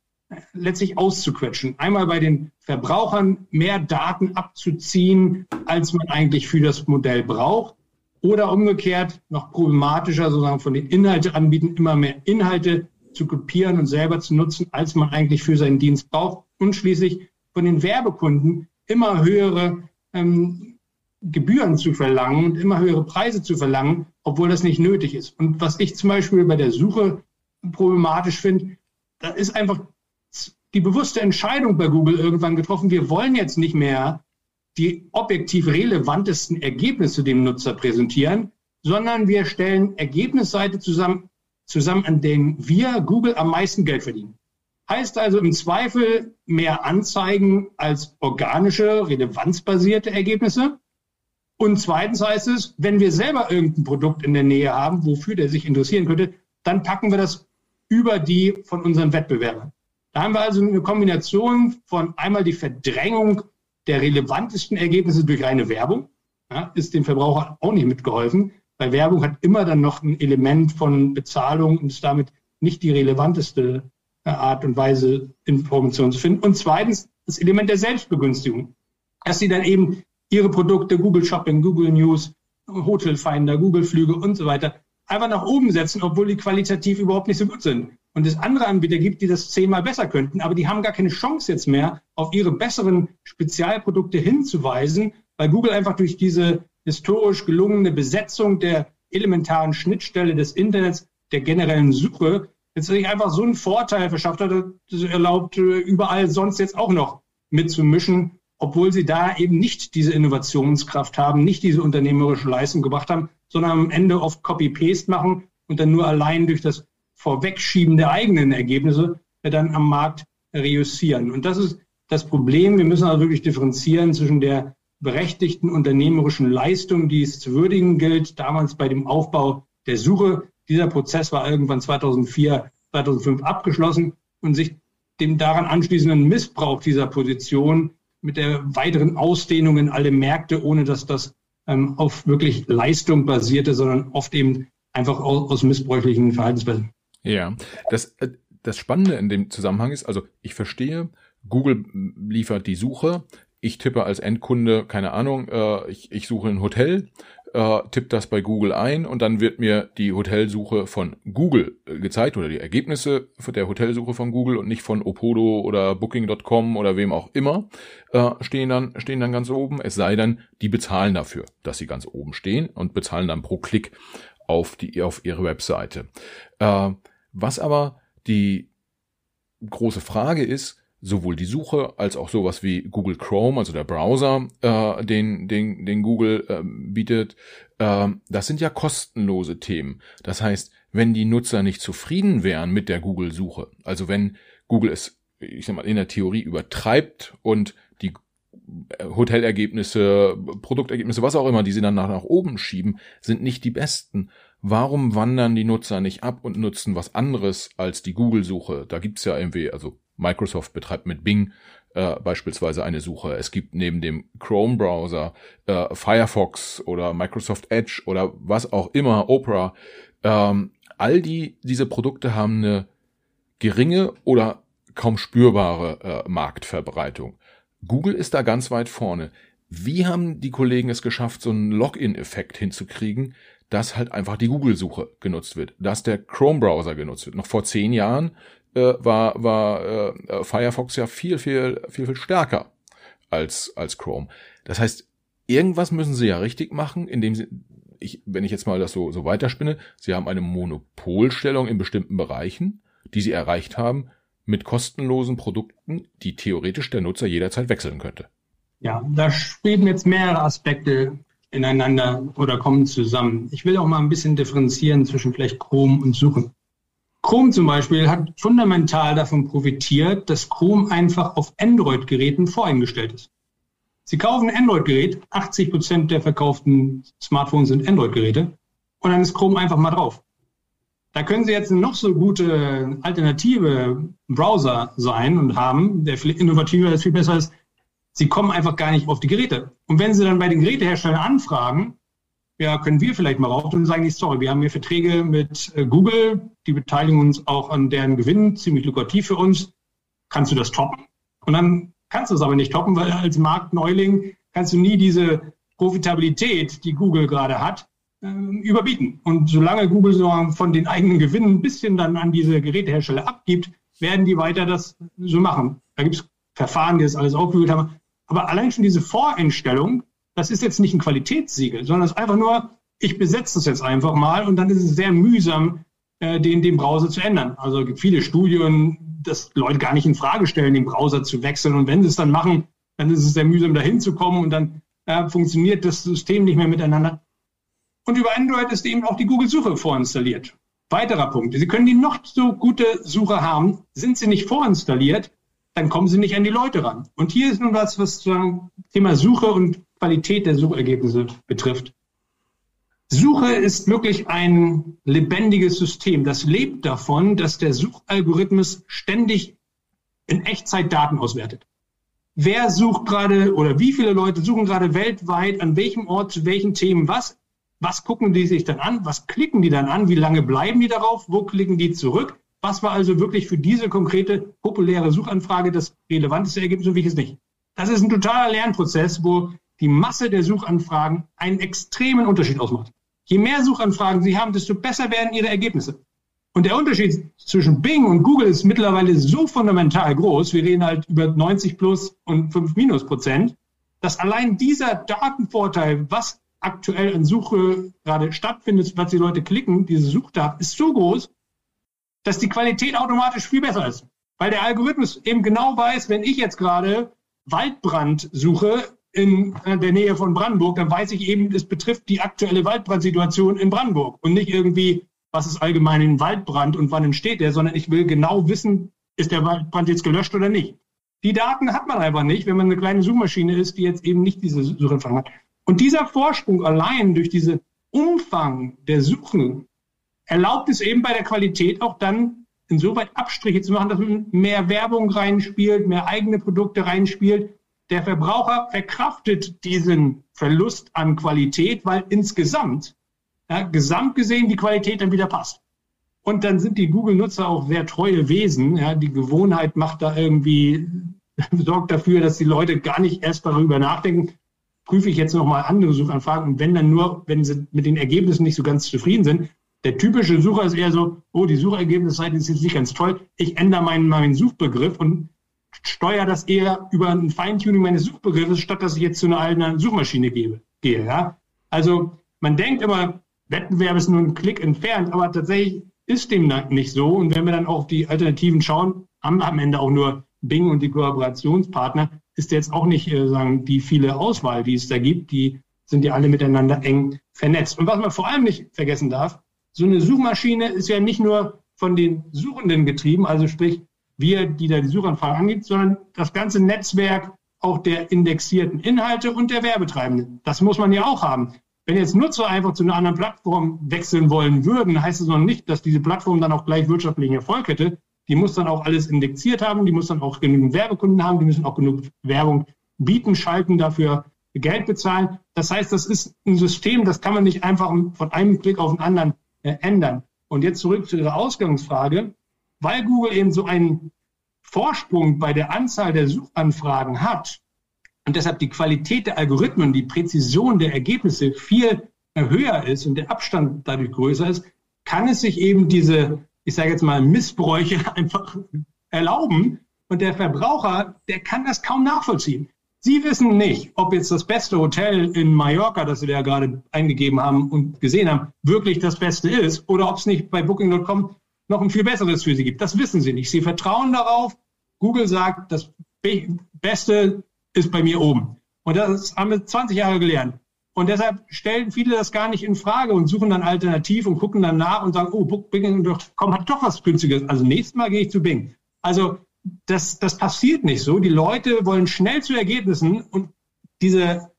letztlich auszuquetschen. Einmal bei den Verbrauchern mehr Daten abzuziehen, als man eigentlich für das Modell braucht oder umgekehrt, noch problematischer, sozusagen von den Inhalteanbietern immer mehr Inhalte zu kopieren und selber zu nutzen, als man eigentlich für seinen Dienst braucht. Und schließlich von den Werbekunden immer höhere ähm, Gebühren zu verlangen und immer höhere Preise zu verlangen, obwohl das nicht nötig ist. Und was ich zum Beispiel bei der Suche problematisch finde, da ist einfach die bewusste Entscheidung bei Google irgendwann getroffen, wir wollen jetzt nicht mehr die objektiv relevantesten Ergebnisse dem Nutzer präsentieren, sondern wir stellen Ergebnisseite zusammen, zusammen, an denen wir, Google, am meisten Geld verdienen. Heißt also im Zweifel mehr Anzeigen als organische, relevanzbasierte Ergebnisse. Und zweitens heißt es, wenn wir selber irgendein Produkt in der Nähe haben, wofür der sich interessieren könnte, dann packen wir das über die von unseren Wettbewerbern. Da haben wir also eine Kombination von einmal die Verdrängung der relevantesten Ergebnisse durch reine Werbung. Ja, ist dem Verbraucher auch nicht mitgeholfen, weil Werbung hat immer dann noch ein Element von Bezahlung und ist damit nicht die relevanteste äh, Art und Weise, Informationen zu finden. Und zweitens das Element der Selbstbegünstigung, dass sie dann eben ihre Produkte, Google Shopping, Google News, Hotel Finder, Google Flüge und so weiter, einfach nach oben setzen, obwohl die qualitativ überhaupt nicht so gut sind und es andere Anbieter gibt, die das zehnmal besser könnten, aber die haben gar keine Chance jetzt mehr, auf ihre besseren Spezialprodukte hinzuweisen, weil Google einfach durch diese historisch gelungene Besetzung der elementaren Schnittstelle des Internets, der generellen Suche, jetzt einfach so einen Vorteil verschafft hat, das erlaubt, äh, überall sonst jetzt auch noch mitzumischen, obwohl sie da eben nicht diese Innovationskraft haben, nicht diese unternehmerische Leistung gebracht haben, sondern am Ende oft Copy-Paste machen und dann nur allein durch das Vorwegschieben der eigenen Ergebnisse dann am Markt reüssieren. Und das ist das Problem. Wir müssen also wirklich differenzieren zwischen der berechtigten unternehmerischen Leistung, die es zu würdigen gilt, damals bei dem Aufbau der Suche. Dieser Prozess war irgendwann 2004, 2005 abgeschlossen und sich dem daran anschließenden Missbrauch dieser Position mit der weiteren Ausdehnung in alle Märkte, ohne dass das ähm, auf wirklich Leistung basierte, sondern oft eben einfach aus, aus missbräuchlichen Verhaltensweisen. Ja, das, äh, das Spannende in dem Zusammenhang ist, also ich verstehe, Google liefert die Suche, ich tippe als Endkunde, keine Ahnung, äh, ich, ich suche ein Hotel, äh, tippe das bei Google ein und dann wird mir die Hotelsuche von Google äh, gezeigt oder die Ergebnisse der Hotelsuche von Google und nicht von Opodo oder Booking.com oder wem auch immer stehen dann stehen dann ganz oben. Es sei denn, die bezahlen dafür, dass sie ganz oben stehen und bezahlen dann pro Klick auf die auf ihre Webseite. Äh, was aber die große Frage ist, sowohl die Suche als auch sowas wie Google Chrome, also der Browser, äh, den, den, den Google äh, bietet, äh, das sind ja kostenlose Themen. Das heißt, wenn die Nutzer nicht zufrieden wären mit der Google-Suche, also wenn Google es, ich sag mal, in der Theorie übertreibt und die Hotelergebnisse, Produktergebnisse, was auch immer, die sie dann nach, nach oben schieben, sind nicht die besten, warum wandern die Nutzer nicht ab und nutzen was anderes als die Google-Suche? Da gibt's ja irgendwie, also Microsoft betreibt mit Bing äh, beispielsweise eine Suche. Es gibt neben dem Chrome-Browser äh, Firefox oder Microsoft Edge oder was auch immer, Opera. Ähm, all die diese Produkte haben eine geringe oder kaum spürbare äh, Marktverbreitung. Google ist da ganz weit vorne. Wie haben die Kollegen es geschafft, so einen Login-Effekt hinzukriegen, dass halt einfach die Google-Suche genutzt wird, dass der Chrome-Browser genutzt wird. Noch vor zehn Jahren äh, war, war äh, Firefox ja viel, viel, viel, viel stärker als, als Chrome. Das heißt, irgendwas müssen sie ja richtig machen, indem sie, ich, wenn ich jetzt mal das so, so weiterspinne, sie haben eine Monopolstellung in bestimmten Bereichen, die sie erreicht haben, mit kostenlosen Produkten, die theoretisch der Nutzer jederzeit wechseln könnte. Ja, da spielen jetzt mehrere Aspekte ineinander oder kommen zusammen. Ich will auch mal ein bisschen differenzieren zwischen vielleicht Chrome und Suchen. Chrome zum Beispiel hat fundamental davon profitiert, dass Chrome einfach auf Android-Geräten voreingestellt ist. Sie kaufen ein Android-Gerät, 80 Prozent der verkauften Smartphones sind Android-Geräte, und dann ist Chrome einfach mal drauf. Da können Sie jetzt noch so gute alternative Browser sein und haben, der viel innovativer ist, viel besser ist, Sie kommen einfach gar nicht auf die Geräte. Und wenn Sie dann bei den Geräteherstellern anfragen, ja, können wir vielleicht mal rauf und sagen, sorry, wir haben hier Verträge mit äh, Google, die beteiligen uns auch an deren Gewinn, ziemlich lukrativ für uns. Kannst du das toppen? Und dann kannst du es aber nicht toppen, weil als Marktneuling kannst du nie diese Profitabilität, die Google gerade hat, äh, überbieten. Und solange Google so von den eigenen Gewinnen ein bisschen dann an diese Gerätehersteller abgibt, werden die weiter das so machen. Da gibt es Verfahren, die das alles aufgeführt haben. Aber allein schon diese Voreinstellung, das ist jetzt nicht ein Qualitätssiegel, sondern es ist einfach nur, ich besetze das jetzt einfach mal und dann ist es sehr mühsam, äh, den, den Browser zu ändern. Also es gibt viele Studien, dass Leute gar nicht in Frage stellen, den Browser zu wechseln. Und wenn sie es dann machen, dann ist es sehr mühsam, dahin zu kommen und dann äh, funktioniert das System nicht mehr miteinander. Und über Android ist eben auch die Google-Suche vorinstalliert. Weiterer Punkt. Sie können die noch so gute Suche haben, sind sie nicht vorinstalliert, dann kommen sie nicht an die Leute ran. Und hier ist nun was, was sozusagen Thema Suche und Qualität der Suchergebnisse betrifft. Suche ist wirklich ein lebendiges System. Das lebt davon, dass der Suchalgorithmus ständig in Echtzeit Daten auswertet. Wer sucht gerade oder wie viele Leute suchen gerade weltweit an welchem Ort zu welchen Themen was? Was gucken die sich dann an? Was klicken die dann an? Wie lange bleiben die darauf? Wo klicken die zurück? Was war also wirklich für diese konkrete populäre Suchanfrage das relevanteste Ergebnis und welches nicht? Das ist ein totaler Lernprozess, wo die Masse der Suchanfragen einen extremen Unterschied ausmacht. Je mehr Suchanfragen Sie haben, desto besser werden Ihre Ergebnisse. Und der Unterschied zwischen Bing und Google ist mittlerweile so fundamental groß, wir reden halt über 90 plus und 5 minus Prozent, dass allein dieser Datenvorteil, was aktuell an Suche gerade stattfindet, was die Leute klicken, diese Suchdaten, ist so groß, dass die Qualität automatisch viel besser ist. Weil der Algorithmus eben genau weiß, wenn ich jetzt gerade Waldbrand suche in der Nähe von Brandenburg, dann weiß ich eben, es betrifft die aktuelle Waldbrandsituation in Brandenburg und nicht irgendwie, was ist allgemein ein Waldbrand und wann entsteht der, sondern ich will genau wissen, ist der Waldbrand jetzt gelöscht oder nicht. Die Daten hat man einfach nicht, wenn man eine kleine Suchmaschine ist, die jetzt eben nicht diese Suchanfragen hat. Und dieser Vorsprung allein durch diesen Umfang der Suchen erlaubt es eben bei der Qualität auch dann insoweit Abstriche zu machen, dass man mehr Werbung reinspielt, mehr eigene Produkte reinspielt. Der Verbraucher verkraftet diesen Verlust an Qualität, weil insgesamt, ja, gesamt gesehen, die Qualität dann wieder passt. Und dann sind die Google-Nutzer auch sehr treue Wesen. Ja, die Gewohnheit macht da irgendwie, sorgt dafür, dass die Leute gar nicht erst darüber nachdenken, prüfe ich jetzt nochmal andere Suchanfragen. Und wenn dann nur, wenn sie mit den Ergebnissen nicht so ganz zufrieden sind, der typische Sucher ist eher so, oh, die Suchergebnisseite ist jetzt nicht ganz toll. Ich ändere meinen, meinen Suchbegriff und steuere das eher über ein Feintuning meines Suchbegriffes, statt dass ich jetzt zu einer alten Suchmaschine gebe, gehe. Ja? Also man denkt immer, Wettbewerb ist nur ein Klick entfernt, aber tatsächlich ist dem nicht so. Und wenn wir dann auf die Alternativen schauen, haben am Ende auch nur Bing und die Kooperationspartner, ist jetzt auch nicht äh, sagen, die viele Auswahl, die es da gibt. Die sind ja alle miteinander eng vernetzt. Und was man vor allem nicht vergessen darf, so eine Suchmaschine ist ja nicht nur von den Suchenden getrieben, also sprich wir, die da die Suchanfragen angeht, sondern das ganze Netzwerk auch der indexierten Inhalte und der Werbetreibenden. Das muss man ja auch haben. Wenn jetzt Nutzer einfach zu einer anderen Plattform wechseln wollen würden, heißt es noch nicht, dass diese Plattform dann auch gleich wirtschaftlichen Erfolg hätte. Die muss dann auch alles indexiert haben, die muss dann auch genügend Werbekunden haben, die müssen auch genug Werbung bieten, schalten, dafür Geld bezahlen. Das heißt, das ist ein System, das kann man nicht einfach von einem Klick auf den anderen äh, ändern. Und jetzt zurück zu Ihrer Ausgangsfrage. Weil Google eben so einen Vorsprung bei der Anzahl der Suchanfragen hat und deshalb die Qualität der Algorithmen, die Präzision der Ergebnisse viel höher ist und der Abstand dadurch größer ist, kann es sich eben diese, ich sage jetzt mal, Missbräuche einfach erlauben. Und der Verbraucher, der kann das kaum nachvollziehen. Sie wissen nicht, ob jetzt das beste Hotel in Mallorca, das Sie da gerade eingegeben haben und gesehen haben, wirklich das Beste ist oder ob es nicht bei Booking.com noch ein viel besseres für Sie gibt. Das wissen Sie nicht. Sie vertrauen darauf. Google sagt, das Beste ist bei mir oben. Und das haben wir 20 Jahre gelernt. Und deshalb stellen viele das gar nicht in Frage und suchen dann alternativ und gucken dann nach und sagen, oh, Booking.com hat doch was Günstiges. Also nächstes Mal gehe ich zu Bing. Also das, das passiert nicht so. Die Leute wollen schnell zu Ergebnissen und diese,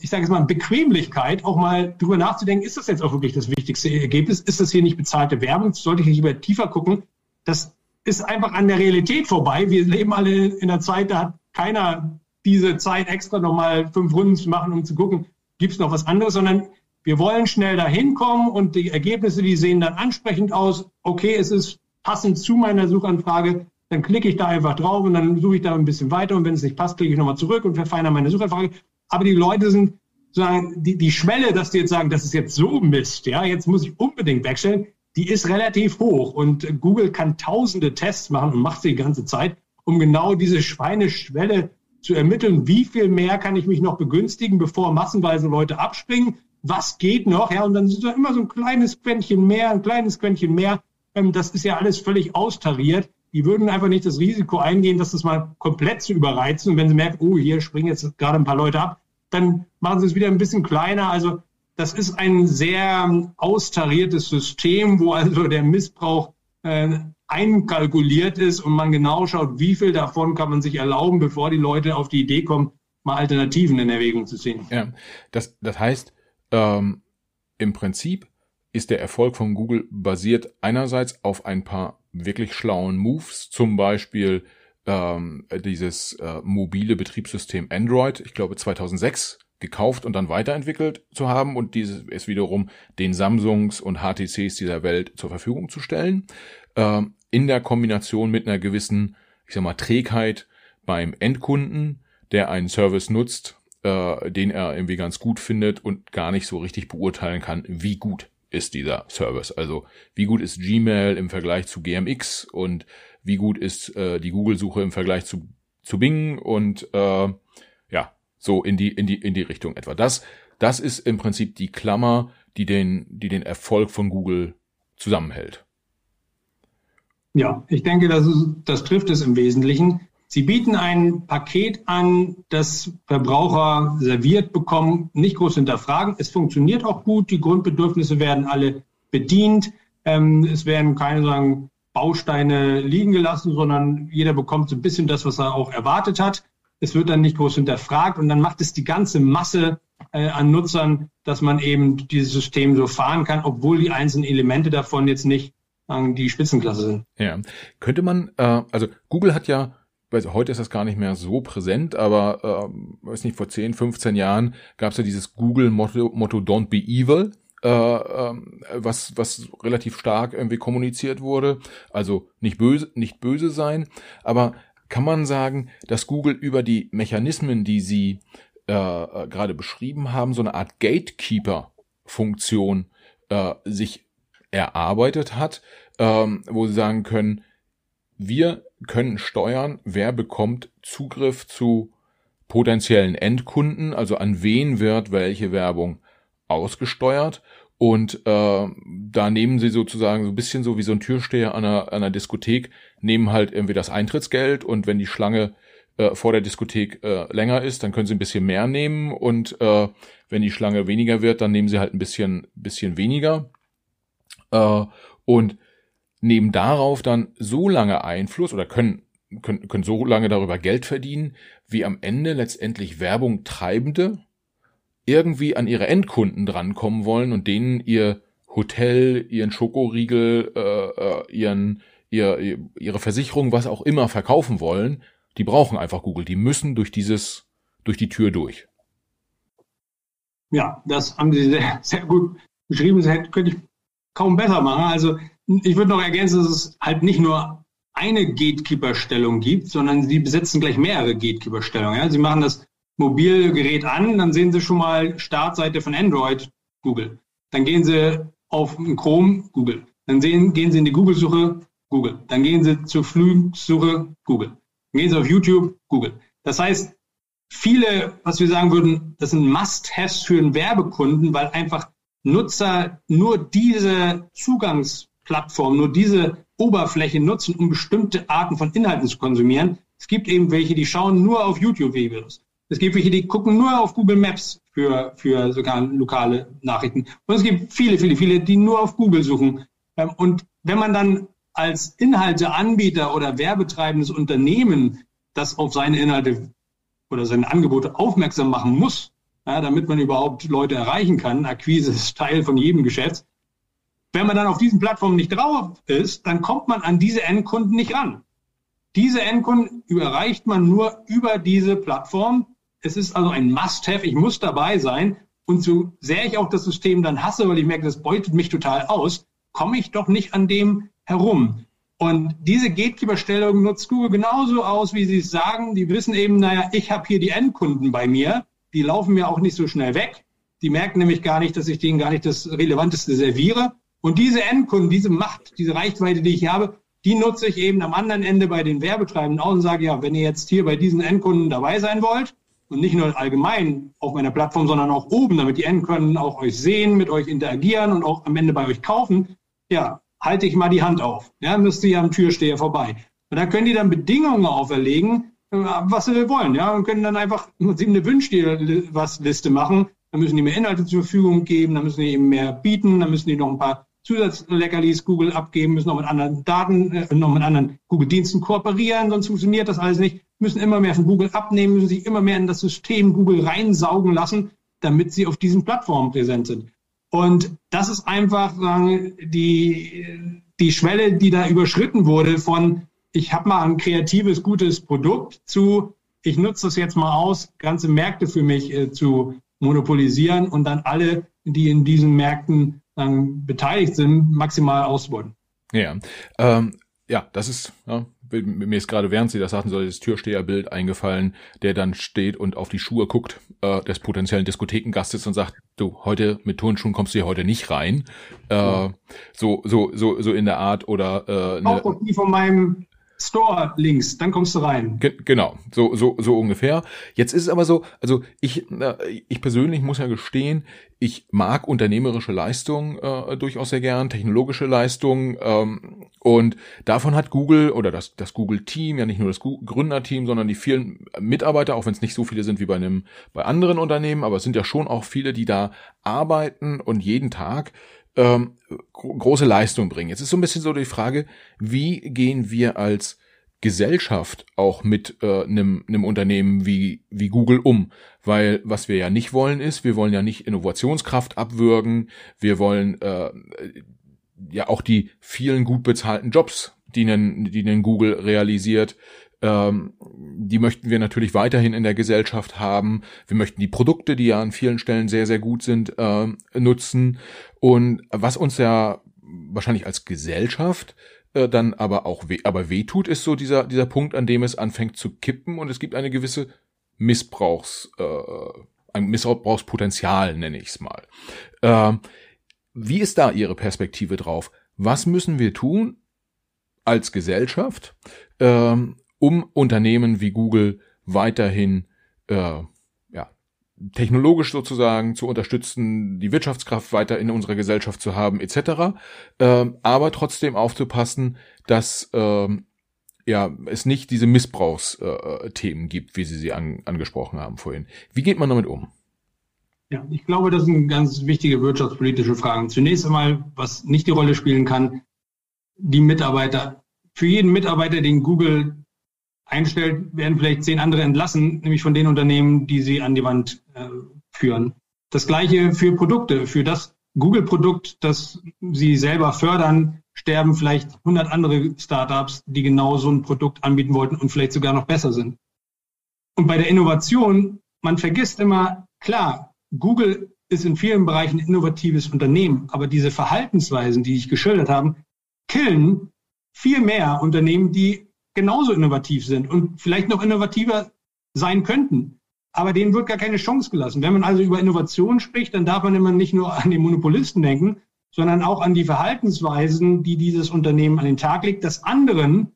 ich sage jetzt mal, Bequemlichkeit, auch mal drüber nachzudenken, ist das jetzt auch wirklich das wichtigste Ergebnis? Ist das hier nicht bezahlte Werbung? Sollte ich nicht lieber tiefer gucken? Das ist einfach an der Realität vorbei. Wir leben alle in einer Zeit, da hat keiner diese Zeit extra nochmal fünf Runden zu machen, um zu gucken, gibt es noch was anderes, sondern wir wollen schnell dahin kommen und die Ergebnisse, die sehen dann ansprechend aus. Okay, es ist passend zu meiner Suchanfrage dann klicke ich da einfach drauf und dann suche ich da ein bisschen weiter und wenn es nicht passt, klicke ich nochmal zurück und verfeinere meine Suchanfrage. Aber die Leute sind sagen, die, die Schwelle, dass die jetzt sagen, das ist jetzt so Mist, ja, jetzt muss ich unbedingt wegstellen, die ist relativ hoch und Google kann tausende Tests machen und macht sie die ganze Zeit, um genau diese Schweineschwelle zu ermitteln, wie viel mehr kann ich mich noch begünstigen, bevor massenweise Leute abspringen, was geht noch, ja, und dann ist da immer so ein kleines Quäntchen mehr, ein kleines Quäntchen mehr, ähm, das ist ja alles völlig austariert die würden einfach nicht das Risiko eingehen, dass das mal komplett zu überreizen. Und wenn sie merken, oh, hier springen jetzt gerade ein paar Leute ab, dann machen sie es wieder ein bisschen kleiner. Also das ist ein sehr austariertes System, wo also der Missbrauch äh, einkalkuliert ist und man genau schaut, wie viel davon kann man sich erlauben, bevor die Leute auf die Idee kommen, mal Alternativen in Erwägung zu ziehen. Ja, das, das heißt, ähm, im Prinzip ist der Erfolg von Google basiert einerseits auf ein paar wirklich schlauen Moves, zum Beispiel ähm, dieses äh, mobile Betriebssystem Android, ich glaube 2006 gekauft und dann weiterentwickelt zu haben und dieses ist wiederum den Samsungs und HTCs dieser Welt zur Verfügung zu stellen, äh, in der Kombination mit einer gewissen, ich sag mal, Trägheit beim Endkunden, der einen Service nutzt, äh, den er irgendwie ganz gut findet und gar nicht so richtig beurteilen kann, wie gut ist dieser Service. Also wie gut ist Gmail im Vergleich zu GMX und wie gut ist äh, die Google-Suche im Vergleich zu, zu Bing und äh, ja, so in die, in die, in die Richtung etwa. Das, das ist im Prinzip die Klammer, die den, die den Erfolg von Google zusammenhält. Ja, ich denke, das, ist, das trifft es im Wesentlichen. Sie bieten ein Paket an, das Verbraucher serviert bekommen, nicht groß hinterfragen. Es funktioniert auch gut, die Grundbedürfnisse werden alle bedient. Ähm, es werden keine sagen, Bausteine liegen gelassen, sondern jeder bekommt so ein bisschen das, was er auch erwartet hat. Es wird dann nicht groß hinterfragt und dann macht es die ganze Masse äh, an Nutzern, dass man eben dieses System so fahren kann, obwohl die einzelnen Elemente davon jetzt nicht die Spitzenklasse sind. Ja, könnte man, äh, also Google hat ja weiß, heute ist das gar nicht mehr so präsent, aber ähm, weiß nicht, vor 10, 15 Jahren gab es ja dieses Google-Motto Motto Don't be evil, äh, ähm, was, was relativ stark irgendwie kommuniziert wurde. Also nicht böse, nicht böse sein, aber kann man sagen, dass Google über die Mechanismen, die Sie äh, äh gerade beschrieben haben, so eine Art Gatekeeper-Funktion äh, sich erarbeitet hat, ähm, wo Sie sagen können, wir können steuern, wer bekommt Zugriff zu potenziellen Endkunden, also an wen wird welche Werbung ausgesteuert. Und äh, da nehmen sie sozusagen so ein bisschen so wie so ein Türsteher an einer, einer Diskothek, nehmen halt irgendwie das Eintrittsgeld und wenn die Schlange äh, vor der Diskothek äh, länger ist, dann können sie ein bisschen mehr nehmen und äh, wenn die Schlange weniger wird, dann nehmen sie halt ein bisschen, bisschen weniger. Äh, und nehmen darauf dann so lange Einfluss oder können, können, können so lange darüber Geld verdienen, wie am Ende letztendlich Werbung Treibende irgendwie an ihre Endkunden drankommen wollen und denen ihr Hotel, ihren Schokoriegel, äh, äh, ihren, ihr, ihre Versicherung, was auch immer verkaufen wollen, die brauchen einfach Google. Die müssen durch dieses, durch die Tür durch. Ja, das haben Sie sehr, sehr gut beschrieben. Das könnte ich kaum besser machen. Also ich würde noch ergänzen, dass es halt nicht nur eine Gatekeeper-Stellung gibt, sondern sie besetzen gleich mehrere Gatekeeper-Stellungen. Ja? Sie machen das Mobilgerät an, dann sehen Sie schon mal Startseite von Android, Google. Dann gehen Sie auf Chrome, Google. Dann sehen, gehen Sie in die Google-Suche, Google. Dann gehen Sie zur Flugsuche, Google. Dann gehen Sie auf YouTube, Google. Das heißt, viele, was wir sagen würden, das sind Must-Haves für einen Werbekunden, weil einfach Nutzer nur diese Zugangs Plattformen nur diese Oberfläche nutzen, um bestimmte Arten von Inhalten zu konsumieren. Es gibt eben welche, die schauen nur auf YouTube-Videos. Es gibt welche, die gucken nur auf Google Maps für, für sogar lokale Nachrichten. Und es gibt viele, viele, viele, die nur auf Google suchen. Ähm, und wenn man dann als Inhalteanbieter oder werbetreibendes Unternehmen das auf seine Inhalte oder seine Angebote aufmerksam machen muss, ja, damit man überhaupt Leute erreichen kann, Akquise ist Teil von jedem Geschäft, wenn man dann auf diesen Plattformen nicht drauf ist, dann kommt man an diese Endkunden nicht ran. Diese Endkunden überreicht man nur über diese Plattform. Es ist also ein Must-Have. Ich muss dabei sein. Und so sehr ich auch das System dann hasse, weil ich merke, das beutet mich total aus, komme ich doch nicht an dem herum. Und diese Gatekeeper-Stellung nutzt Google genauso aus, wie sie es sagen. Die wissen eben, naja, ich habe hier die Endkunden bei mir. Die laufen mir auch nicht so schnell weg. Die merken nämlich gar nicht, dass ich denen gar nicht das Relevanteste serviere. Und diese Endkunden, diese Macht, diese Reichweite, die ich habe, die nutze ich eben am anderen Ende bei den Werbetreibenden aus und sage, ja, wenn ihr jetzt hier bei diesen Endkunden dabei sein wollt und nicht nur allgemein auf meiner Plattform, sondern auch oben, damit die Endkunden auch euch sehen, mit euch interagieren und auch am Ende bei euch kaufen, ja, halte ich mal die Hand auf. Ja, müsst ihr am Türsteher vorbei. Und dann können die dann Bedingungen auferlegen, was sie wollen, ja, und können dann einfach eine Wünsch dir was Liste machen, dann müssen die mehr Inhalte zur Verfügung geben, dann müssen die eben mehr bieten, dann müssen die noch ein paar Zusatzleckerlis Google abgeben, müssen noch mit anderen Daten, äh, noch mit anderen Google-Diensten kooperieren, sonst funktioniert das alles nicht, müssen immer mehr von Google abnehmen, müssen sich immer mehr in das System Google reinsaugen lassen, damit sie auf diesen Plattformen präsent sind. Und das ist einfach sagen, die, die Schwelle, die da überschritten wurde von, ich habe mal ein kreatives, gutes Produkt zu, ich nutze das jetzt mal aus, ganze Märkte für mich äh, zu monopolisieren und dann alle, die in diesen Märkten dann beteiligt sind, maximal ausbeuten. Ja, ähm, ja, das ist, ja, mir ist gerade während Sie das sagten, so das Türsteherbild eingefallen, der dann steht und auf die Schuhe guckt äh, des potenziellen Diskothekengastes und sagt, du, heute mit Turnschuhen kommst du hier heute nicht rein. Äh. So, so, so, so in der Art oder äh, ne, Auch die von meinem Store links, dann kommst du rein. Ge genau, so, so, so ungefähr. Jetzt ist es aber so, also ich, ich persönlich muss ja gestehen, ich mag unternehmerische Leistung äh, durchaus sehr gern, technologische Leistung ähm, und davon hat Google oder das, das Google-Team, ja nicht nur das Gründerteam, sondern die vielen Mitarbeiter, auch wenn es nicht so viele sind wie bei einem bei anderen Unternehmen, aber es sind ja schon auch viele, die da arbeiten und jeden Tag ähm, große Leistung bringen. Jetzt ist so ein bisschen so die Frage, wie gehen wir als Gesellschaft auch mit äh, einem, einem Unternehmen wie, wie Google um. Weil was wir ja nicht wollen ist, wir wollen ja nicht Innovationskraft abwürgen, wir wollen äh, ja auch die vielen gut bezahlten Jobs, die einen, die einen Google realisiert, ähm, die möchten wir natürlich weiterhin in der Gesellschaft haben. Wir möchten die Produkte, die ja an vielen Stellen sehr, sehr gut sind, äh, nutzen. Und was uns ja wahrscheinlich als Gesellschaft äh, dann aber auch weh, aber weh tut, ist so dieser, dieser Punkt, an dem es anfängt zu kippen und es gibt eine gewisse Missbrauchs, äh, ein Missbrauchspotenzial, nenne ich es mal. Äh, wie ist da Ihre Perspektive drauf? Was müssen wir tun als Gesellschaft, ähm, um Unternehmen wie Google weiterhin äh, ja, technologisch sozusagen zu unterstützen, die Wirtschaftskraft weiter in unserer Gesellschaft zu haben, etc. Äh, aber trotzdem aufzupassen, dass äh, ja, es nicht diese Missbrauchsthemen gibt, wie Sie sie an, angesprochen haben vorhin. Wie geht man damit um? Ja, ich glaube, das sind ganz wichtige wirtschaftspolitische Fragen. Zunächst einmal, was nicht die Rolle spielen kann, die Mitarbeiter. Für jeden Mitarbeiter, den Google einstellt, werden vielleicht zehn andere entlassen, nämlich von den Unternehmen, die sie an die Wand äh, führen. Das gleiche für Produkte. Für das Google-Produkt, das sie selber fördern, sterben vielleicht 100 andere Startups, die genau so ein Produkt anbieten wollten und vielleicht sogar noch besser sind. Und bei der Innovation, man vergisst immer, klar, Google ist in vielen Bereichen ein innovatives Unternehmen, aber diese Verhaltensweisen, die ich geschildert habe, killen viel mehr Unternehmen, die genauso innovativ sind und vielleicht noch innovativer sein könnten. Aber denen wird gar keine Chance gelassen. Wenn man also über Innovation spricht, dann darf man immer nicht nur an die Monopolisten denken, sondern auch an die Verhaltensweisen, die dieses Unternehmen an den Tag legt, das anderen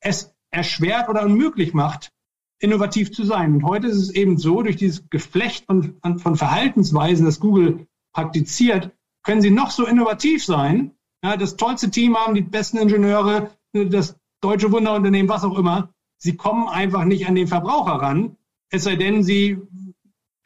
es erschwert oder unmöglich macht, innovativ zu sein. Und heute ist es eben so, durch dieses Geflecht von, von Verhaltensweisen, das Google praktiziert, können sie noch so innovativ sein, ja, das tollste Team haben, die besten Ingenieure, das deutsche Wunderunternehmen, was auch immer, sie kommen einfach nicht an den Verbraucher ran, es sei denn, sie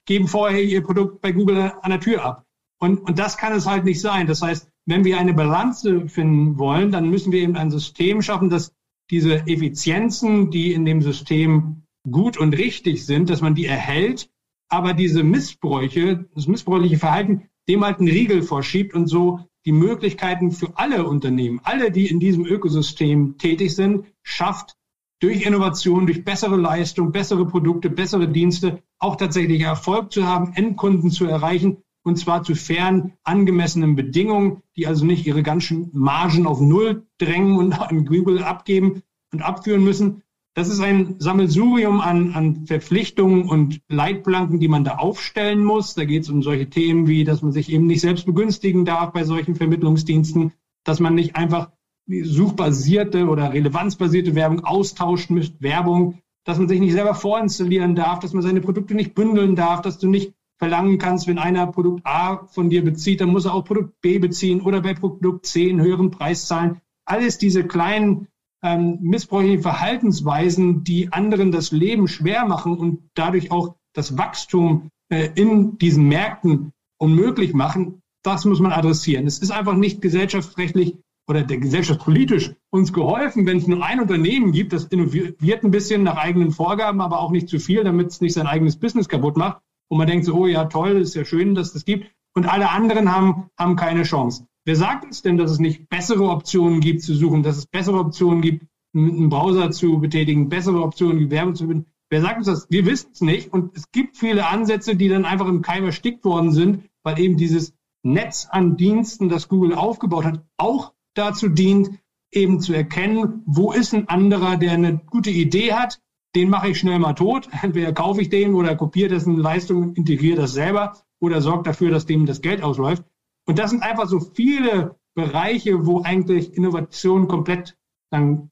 geben vorher ihr Produkt bei Google an der Tür ab. Und, und das kann es halt nicht sein. Das heißt, wenn wir eine Balance finden wollen, dann müssen wir eben ein System schaffen, dass diese Effizienzen, die in dem System gut und richtig sind, dass man die erhält, aber diese Missbräuche, das missbräuchliche Verhalten, dem halt einen Riegel vorschiebt und so die Möglichkeiten für alle Unternehmen, alle, die in diesem Ökosystem tätig sind, schafft, durch Innovation, durch bessere Leistung, bessere Produkte, bessere Dienste auch tatsächlich Erfolg zu haben, Endkunden zu erreichen und zwar zu fairen, angemessenen Bedingungen, die also nicht ihre ganzen Margen auf Null drängen und an Google abgeben und abführen müssen, das ist ein Sammelsurium an, an Verpflichtungen und Leitplanken, die man da aufstellen muss. Da geht es um solche Themen wie, dass man sich eben nicht selbst begünstigen darf bei solchen Vermittlungsdiensten, dass man nicht einfach suchbasierte oder relevanzbasierte Werbung austauschen mit Werbung, dass man sich nicht selber vorinstallieren darf, dass man seine Produkte nicht bündeln darf, dass du nicht verlangen kannst, wenn einer Produkt A von dir bezieht, dann muss er auch Produkt B beziehen oder bei Produkt C einen höheren Preis zahlen. Alles diese kleinen ähm, missbräuchliche Verhaltensweisen, die anderen das Leben schwer machen und dadurch auch das Wachstum äh, in diesen Märkten unmöglich machen, das muss man adressieren. Es ist einfach nicht gesellschaftsrechtlich oder der gesellschaftspolitisch uns geholfen, wenn es nur ein Unternehmen gibt, das innoviert ein bisschen nach eigenen Vorgaben, aber auch nicht zu viel, damit es nicht sein eigenes Business kaputt macht. Und man denkt so, oh ja, toll, ist ja schön, dass das gibt. Und alle anderen haben, haben keine Chance. Wer sagt uns denn, dass es nicht bessere Optionen gibt zu suchen, dass es bessere Optionen gibt, einen Browser zu betätigen, bessere Optionen, wie Werbung zu binden? Wer sagt uns das? Wir wissen es nicht. Und es gibt viele Ansätze, die dann einfach im Keim erstickt worden sind, weil eben dieses Netz an Diensten, das Google aufgebaut hat, auch dazu dient, eben zu erkennen, wo ist ein anderer, der eine gute Idee hat, den mache ich schnell mal tot. Entweder kaufe ich den oder kopiere dessen Leistung, integriere das selber oder sorge dafür, dass dem das Geld ausläuft. Und das sind einfach so viele Bereiche, wo eigentlich Innovation komplett dann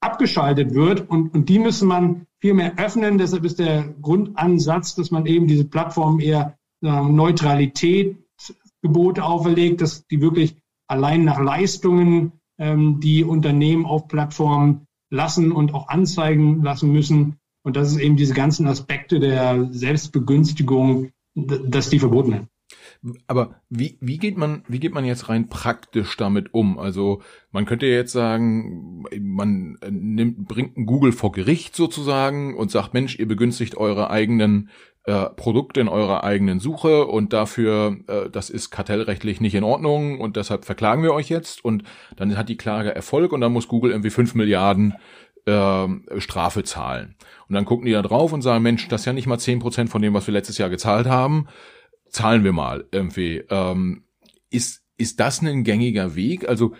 abgeschaltet wird und, und die müssen man viel mehr öffnen. Deshalb ist der Grundansatz, dass man eben diese Plattformen eher äh, Neutralitätsgebote auferlegt, dass die wirklich allein nach Leistungen ähm, die Unternehmen auf Plattformen lassen und auch anzeigen lassen müssen. Und das ist eben diese ganzen Aspekte der Selbstbegünstigung, dass die verboten werden. Aber wie, wie geht man, wie geht man jetzt rein praktisch damit um? Also man könnte jetzt sagen, man nimmt, bringt ein Google vor Gericht sozusagen und sagt, Mensch, ihr begünstigt eure eigenen äh, Produkte in eurer eigenen Suche und dafür, äh, das ist kartellrechtlich nicht in Ordnung und deshalb verklagen wir euch jetzt und dann hat die Klage Erfolg und dann muss Google irgendwie fünf Milliarden äh, Strafe zahlen. Und dann gucken die da drauf und sagen, Mensch, das ist ja nicht mal zehn Prozent von dem, was wir letztes Jahr gezahlt haben. Zahlen wir mal irgendwie. Ähm, ist, ist das ein gängiger Weg? Also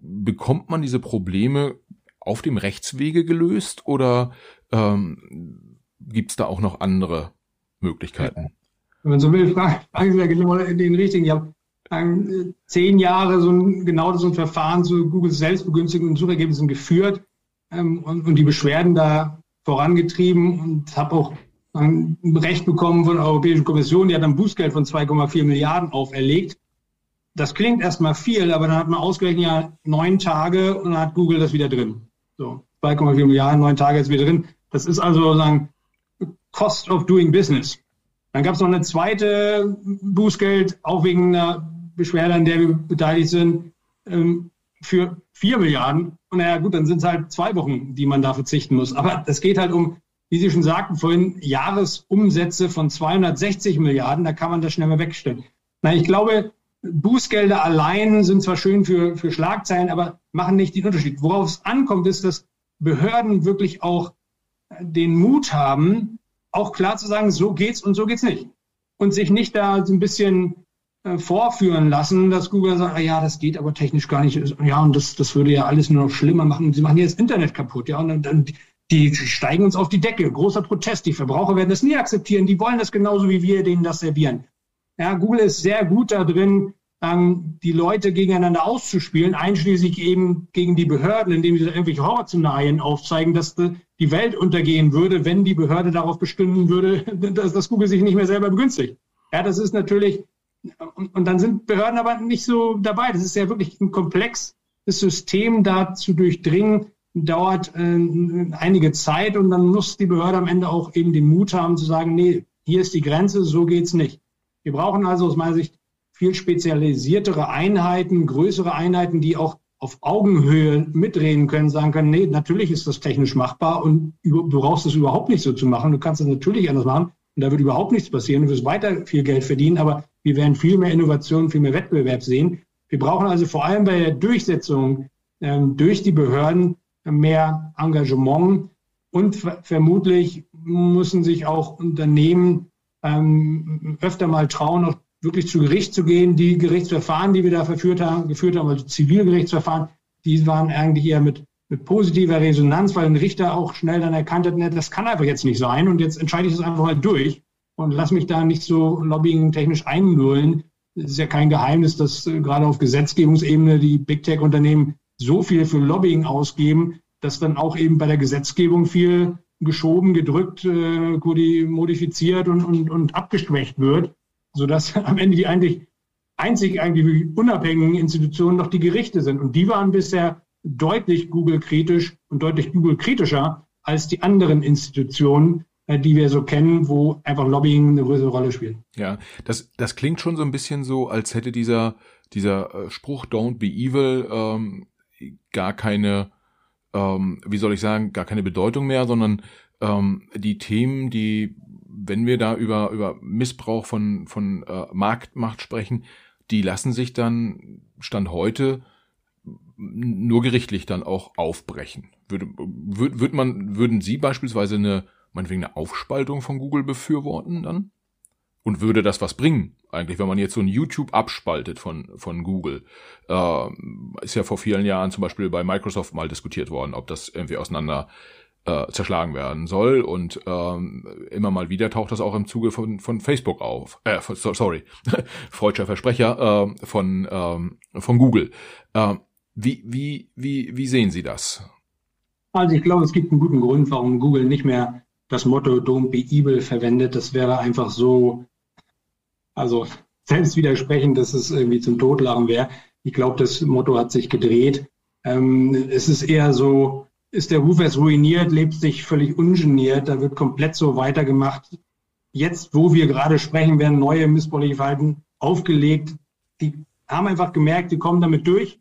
bekommt man diese Probleme auf dem Rechtswege gelöst oder ähm, gibt es da auch noch andere Möglichkeiten. Wenn man so will, fragen Sie ja genau den richtigen. Ich habe äh, zehn Jahre so ein, genau so ein Verfahren zu Googles Selbstbegünstigung und Suchergebnissen geführt ähm, und, und, die Beschwerden da vorangetrieben und habe auch ein Recht bekommen von der Europäischen Kommission, die hat ein Bußgeld von 2,4 Milliarden auferlegt. Das klingt erstmal viel, aber dann hat man ausgerechnet ja neun Tage und dann hat Google das wieder drin. So, 2,4 Milliarden, neun Tage ist wieder drin. Das ist also sagen, Cost of Doing Business. Dann gab es noch eine zweite Bußgeld, auch wegen einer Beschwerde, an der wir beteiligt sind, ähm, für vier Milliarden. Und naja, gut, dann sind es halt zwei Wochen, die man da verzichten muss. Aber es geht halt um, wie Sie schon sagten vorhin, Jahresumsätze von 260 Milliarden. Da kann man das schnell mal wegstellen. Na, ich glaube, Bußgelder allein sind zwar schön für, für Schlagzeilen, aber machen nicht den Unterschied. Worauf es ankommt, ist, dass Behörden wirklich auch den Mut haben, auch klar zu sagen, so geht's und so geht's nicht. Und sich nicht da so ein bisschen äh, vorführen lassen, dass Google sagt, ah, ja, das geht aber technisch gar nicht. Ja, und das, das würde ja alles nur noch schlimmer machen. Sie machen das Internet kaputt. Ja, und dann die steigen uns auf die Decke. Großer Protest. Die Verbraucher werden das nie akzeptieren. Die wollen das genauso, wie wir denen das servieren. Ja, Google ist sehr gut da drin, ähm, die Leute gegeneinander auszuspielen, einschließlich eben gegen die Behörden, indem sie irgendwelche Horrorszenarien aufzeigen, dass die Welt untergehen würde, wenn die Behörde darauf bestimmen würde, dass, dass Google sich nicht mehr selber begünstigt. Ja, das ist natürlich, und, und dann sind Behörden aber nicht so dabei. Das ist ja wirklich ein komplexes System da zu durchdringen, dauert äh, einige Zeit und dann muss die Behörde am Ende auch eben den Mut haben zu sagen, nee, hier ist die Grenze, so geht's nicht. Wir brauchen also aus meiner Sicht viel spezialisiertere Einheiten, größere Einheiten, die auch auf Augenhöhe mitreden können, sagen können, nee, natürlich ist das technisch machbar und du brauchst es überhaupt nicht so zu machen. Du kannst es natürlich anders machen und da wird überhaupt nichts passieren. Du wirst weiter viel Geld verdienen, aber wir werden viel mehr Innovation, viel mehr Wettbewerb sehen. Wir brauchen also vor allem bei der Durchsetzung ähm, durch die Behörden mehr Engagement und vermutlich müssen sich auch Unternehmen ähm, öfter mal trauen, auch wirklich zu Gericht zu gehen. Die Gerichtsverfahren, die wir da verführt haben, geführt haben, also Zivilgerichtsverfahren, die waren eigentlich eher mit, mit positiver Resonanz, weil ein Richter auch schnell dann erkannt hat, ne, das kann einfach jetzt nicht sein und jetzt entscheide ich das einfach mal durch und lass mich da nicht so lobbying-technisch einlullen. Es ist ja kein Geheimnis, dass äh, gerade auf Gesetzgebungsebene die Big Tech-Unternehmen so viel für Lobbying ausgeben, dass dann auch eben bei der Gesetzgebung viel geschoben, gedrückt, äh, modifiziert und, und, und abgeschwächt wird sodass am Ende die eigentlich einzig eigentlich unabhängigen Institutionen noch die Gerichte sind. Und die waren bisher deutlich Google-kritisch und deutlich Google-kritischer als die anderen Institutionen, äh, die wir so kennen, wo einfach Lobbying eine größere Rolle spielt. Ja, das, das klingt schon so ein bisschen so, als hätte dieser, dieser äh, Spruch Don't be evil ähm, gar keine, ähm, wie soll ich sagen, gar keine Bedeutung mehr, sondern ähm, die Themen, die, wenn wir da über, über Missbrauch von, von äh, Marktmacht sprechen, die lassen sich dann Stand heute nur gerichtlich dann auch aufbrechen. Würde, würd, würd man, würden Sie beispielsweise eine, meinetwegen eine Aufspaltung von Google befürworten dann? Und würde das was bringen? Eigentlich, wenn man jetzt so ein YouTube abspaltet von, von Google. Äh, ist ja vor vielen Jahren zum Beispiel bei Microsoft mal diskutiert worden, ob das irgendwie auseinander äh, zerschlagen werden soll. Und ähm, immer mal wieder taucht das auch im Zuge von, von Facebook auf. Äh, sorry, freudscher Versprecher äh, von, ähm, von Google. Äh, wie, wie, wie, wie sehen Sie das? Also ich glaube, es gibt einen guten Grund, warum Google nicht mehr das Motto Don't be evil verwendet. Das wäre einfach so, also selbst widersprechend, dass es irgendwie zum Totlachen wäre. Ich glaube, das Motto hat sich gedreht. Ähm, es ist eher so, ist der Ruf erst ruiniert, lebt sich völlig ungeniert, da wird komplett so weitergemacht. Jetzt, wo wir gerade sprechen, werden neue missbräuchliche Verhalten aufgelegt. Die haben einfach gemerkt, die kommen damit durch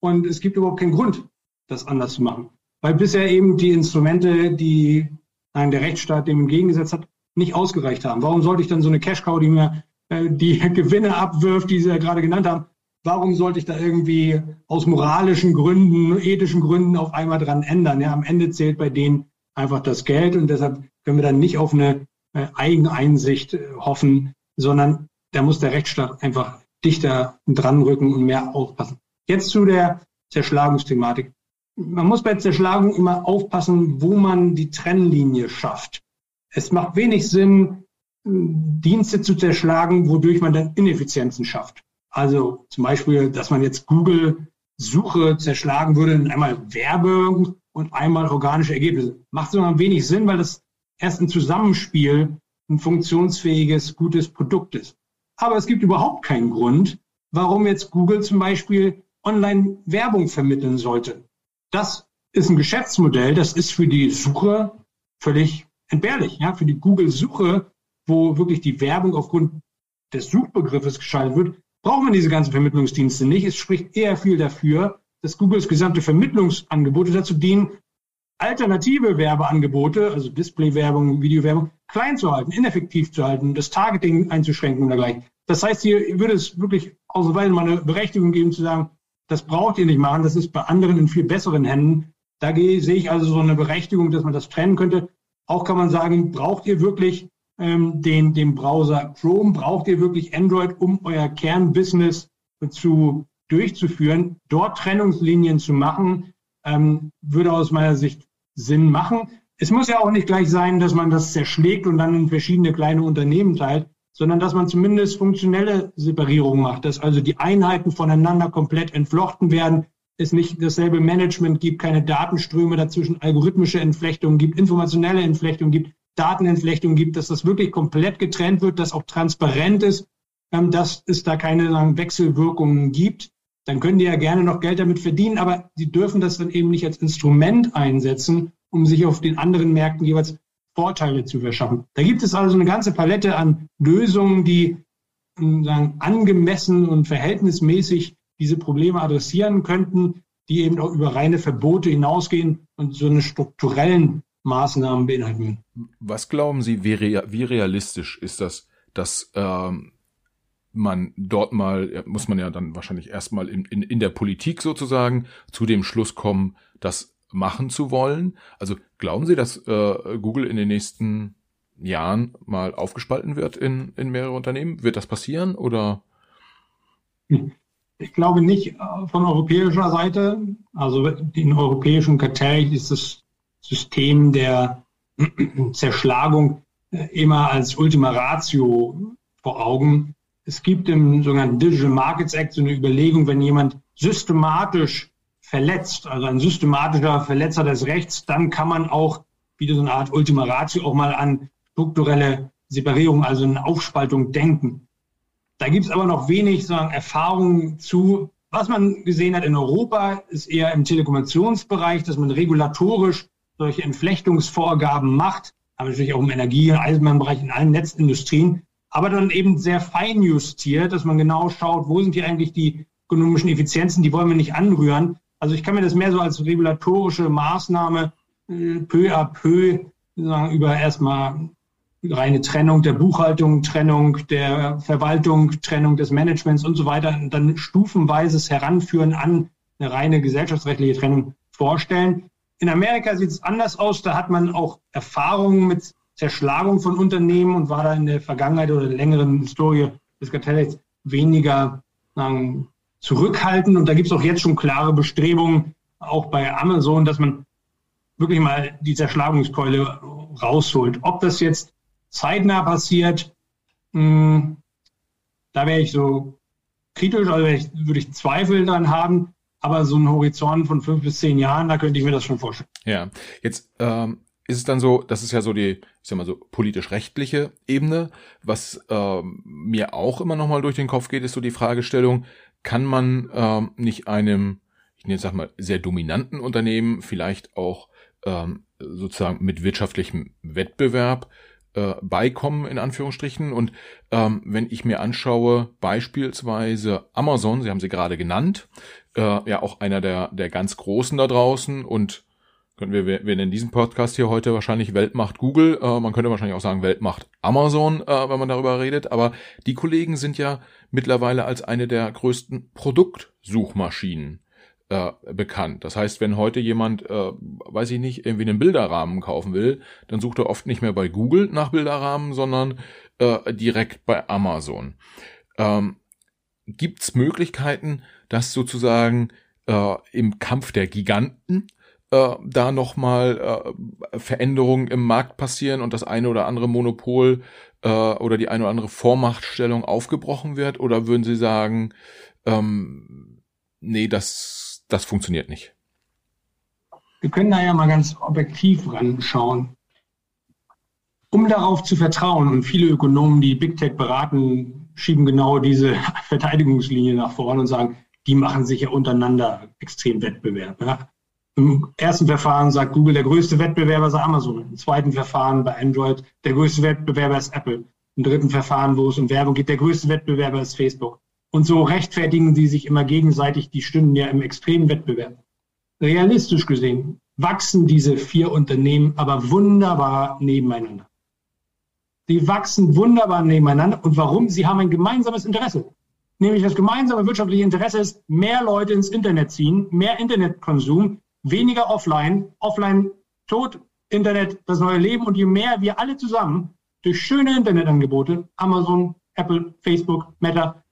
und es gibt überhaupt keinen Grund, das anders zu machen. Weil bisher eben die Instrumente, die der Rechtsstaat dem entgegengesetzt hat, nicht ausgereicht haben. Warum sollte ich dann so eine Cash-Cow, die mir die Gewinne abwirft, die Sie ja gerade genannt haben, warum sollte ich da irgendwie aus moralischen Gründen, ethischen Gründen auf einmal dran ändern? Ja, am Ende zählt bei denen einfach das Geld und deshalb können wir dann nicht auf eine äh, Eigeneinsicht äh, hoffen, sondern da muss der Rechtsstaat einfach dichter dran rücken und mehr aufpassen. Jetzt zu der Zerschlagungsthematik. Man muss bei Zerschlagung immer aufpassen, wo man die Trennlinie schafft. Es macht wenig Sinn, Dienste zu zerschlagen, wodurch man dann Ineffizienzen schafft. Also zum Beispiel, dass man jetzt Google Suche zerschlagen würde in einmal Werbung und einmal organische Ergebnisse. Macht so wenig Sinn, weil das erst ein Zusammenspiel ein funktionsfähiges, gutes Produkt ist. Aber es gibt überhaupt keinen Grund, warum jetzt Google zum Beispiel online Werbung vermitteln sollte. Das ist ein Geschäftsmodell, das ist für die Suche völlig entbehrlich. Ja, für die Google-Suche, wo wirklich die Werbung aufgrund des Suchbegriffes geschaltet wird, braucht man diese ganzen Vermittlungsdienste nicht. Es spricht eher viel dafür, dass Googles gesamte Vermittlungsangebote dazu dienen, alternative Werbeangebote, also Displaywerbung, Videowerbung, klein zu halten, ineffektiv zu halten, das Targeting einzuschränken und dergleichen. Das heißt, hier würde es wirklich ausnahmsweise mal eine Berechtigung geben zu sagen, das braucht ihr nicht machen, das ist bei anderen in viel besseren Händen. Da sehe ich also so eine Berechtigung, dass man das trennen könnte. Auch kann man sagen, braucht ihr wirklich ähm, den, den Browser Chrome, braucht ihr wirklich Android, um euer Kernbusiness zu durchzuführen, dort Trennungslinien zu machen, ähm, würde aus meiner Sicht Sinn machen. Es muss ja auch nicht gleich sein, dass man das zerschlägt und dann in verschiedene kleine Unternehmen teilt, sondern dass man zumindest funktionelle Separierung macht, dass also die Einheiten voneinander komplett entflochten werden, es nicht dasselbe Management gibt, keine Datenströme dazwischen, algorithmische Entflechtungen gibt, informationelle Entflechtungen gibt, Datenentflechtung gibt, dass das wirklich komplett getrennt wird, dass auch transparent ist, ähm, dass es da keine sagen, Wechselwirkungen gibt. Dann können die ja gerne noch Geld damit verdienen, aber sie dürfen das dann eben nicht als Instrument einsetzen, um sich auf den anderen Märkten jeweils Vorteile zu verschaffen. Da gibt es also eine ganze Palette an Lösungen, die ähm, sagen, angemessen und verhältnismäßig diese Probleme adressieren könnten, die eben auch über reine Verbote hinausgehen und so eine strukturellen Maßnahmen beinhalten. Was glauben Sie, wie, wie realistisch ist das, dass ähm, man dort mal, muss man ja dann wahrscheinlich erstmal in, in, in der Politik sozusagen zu dem Schluss kommen, das machen zu wollen? Also glauben Sie, dass äh, Google in den nächsten Jahren mal aufgespalten wird in, in mehrere Unternehmen? Wird das passieren oder? Ich glaube nicht äh, von europäischer Seite. Also in europäischen Kartell ist das System der Zerschlagung äh, immer als Ultima Ratio vor Augen. Es gibt im sogenannten Digital Markets Act so eine Überlegung, wenn jemand systematisch verletzt, also ein systematischer Verletzer des Rechts, dann kann man auch wieder so eine Art Ultima Ratio auch mal an strukturelle Separierung, also eine Aufspaltung denken. Da gibt es aber noch wenig Erfahrungen zu. Was man gesehen hat in Europa, ist eher im Telekommunikationsbereich, dass man regulatorisch solche Entflechtungsvorgaben macht. aber natürlich auch im Energie- und Eisenbahnbereich, in allen Netzindustrien, aber dann eben sehr fein justiert, dass man genau schaut, wo sind hier eigentlich die ökonomischen Effizienzen, die wollen wir nicht anrühren. Also ich kann mir das mehr so als regulatorische Maßnahme äh, peu à peu sagen, über erstmal reine Trennung der Buchhaltung, Trennung der Verwaltung, Trennung des Managements und so weiter, und dann stufenweises Heranführen an eine reine gesellschaftsrechtliche Trennung vorstellen. In Amerika sieht es anders aus. Da hat man auch Erfahrungen mit Zerschlagung von Unternehmen und war da in der Vergangenheit oder der längeren Historie des Kartellrechts weniger sagen, zurückhaltend. Und da gibt es auch jetzt schon klare Bestrebungen, auch bei Amazon, dass man wirklich mal die Zerschlagungskeule rausholt. Ob das jetzt zeitnah passiert, mh, hm, da wäre ich so kritisch, also würde ich Zweifel dran haben. Aber so ein Horizont von fünf bis zehn Jahren, da könnte ich mir das schon vorstellen. Ja, jetzt ähm, ist es dann so, das ist ja so die, ich sag mal so, politisch-rechtliche Ebene. Was ähm, mir auch immer noch mal durch den Kopf geht, ist so die Fragestellung, kann man ähm, nicht einem, ich nenne sag mal, sehr dominanten Unternehmen vielleicht auch ähm, sozusagen mit wirtschaftlichem Wettbewerb äh, beikommen, in Anführungsstrichen. Und ähm, wenn ich mir anschaue, beispielsweise Amazon, Sie haben sie gerade genannt, äh, ja auch einer der, der ganz Großen da draußen und können wir, wir nennen diesen Podcast hier heute wahrscheinlich Weltmacht Google, äh, man könnte wahrscheinlich auch sagen Weltmacht Amazon, äh, wenn man darüber redet, aber die Kollegen sind ja mittlerweile als eine der größten Produktsuchmaschinen äh, bekannt. Das heißt, wenn heute jemand, äh, weiß ich nicht, irgendwie einen Bilderrahmen kaufen will, dann sucht er oft nicht mehr bei Google nach Bilderrahmen, sondern äh, direkt bei Amazon. Ähm, Gibt es Möglichkeiten, dass sozusagen äh, im Kampf der Giganten äh, da nochmal äh, Veränderungen im Markt passieren und das eine oder andere Monopol äh, oder die eine oder andere Vormachtstellung aufgebrochen wird? Oder würden Sie sagen, ähm, nee, das das funktioniert nicht. Wir können da ja mal ganz objektiv ranschauen. Um darauf zu vertrauen, und viele Ökonomen, die Big Tech beraten, schieben genau diese Verteidigungslinie nach vorne und sagen, die machen sich ja untereinander extrem Wettbewerb. Ja. Im ersten Verfahren sagt Google, der größte Wettbewerber ist Amazon. Im zweiten Verfahren bei Android, der größte Wettbewerber ist Apple. Im dritten Verfahren, wo es um Werbung geht, der größte Wettbewerber ist Facebook. Und so rechtfertigen sie sich immer gegenseitig, die stünden ja im extremen Wettbewerb. Realistisch gesehen wachsen diese vier Unternehmen aber wunderbar nebeneinander. Sie wachsen wunderbar nebeneinander. Und warum? Sie haben ein gemeinsames Interesse. Nämlich das gemeinsame wirtschaftliche Interesse ist, mehr Leute ins Internet ziehen, mehr Internetkonsum, weniger offline, offline tot, Internet das neue Leben. Und je mehr wir alle zusammen durch schöne Internetangebote, Amazon, Apple, Facebook, Meta,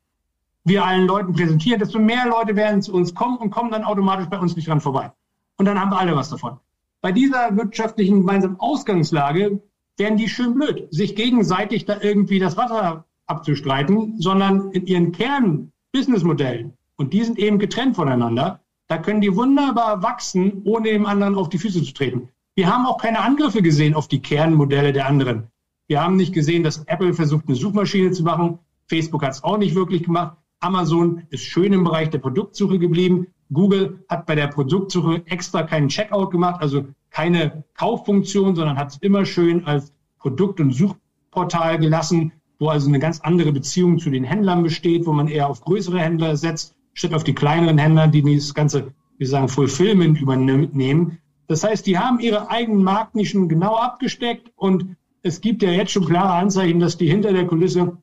wir allen Leuten präsentieren, desto mehr Leute werden zu uns kommen und kommen dann automatisch bei uns nicht dran vorbei. Und dann haben wir alle was davon. Bei dieser wirtschaftlichen gemeinsamen Ausgangslage werden die schön blöd, sich gegenseitig da irgendwie das Wasser abzustreiten, sondern in ihren Kern-Businessmodellen, und die sind eben getrennt voneinander, da können die wunderbar wachsen, ohne dem anderen auf die Füße zu treten. Wir haben auch keine Angriffe gesehen auf die Kernmodelle der anderen. Wir haben nicht gesehen, dass Apple versucht, eine Suchmaschine zu machen. Facebook hat es auch nicht wirklich gemacht. Amazon ist schön im Bereich der Produktsuche geblieben. Google hat bei der Produktsuche extra keinen Checkout gemacht, also keine Kauffunktion, sondern hat es immer schön als Produkt- und Suchportal gelassen, wo also eine ganz andere Beziehung zu den Händlern besteht, wo man eher auf größere Händler setzt, statt auf die kleineren Händler, die dieses ganze, wie sagen, Fulfillment übernehmen. Das heißt, die haben ihre eigenen Marktnischen genau abgesteckt und es gibt ja jetzt schon klare Anzeichen, dass die hinter der Kulisse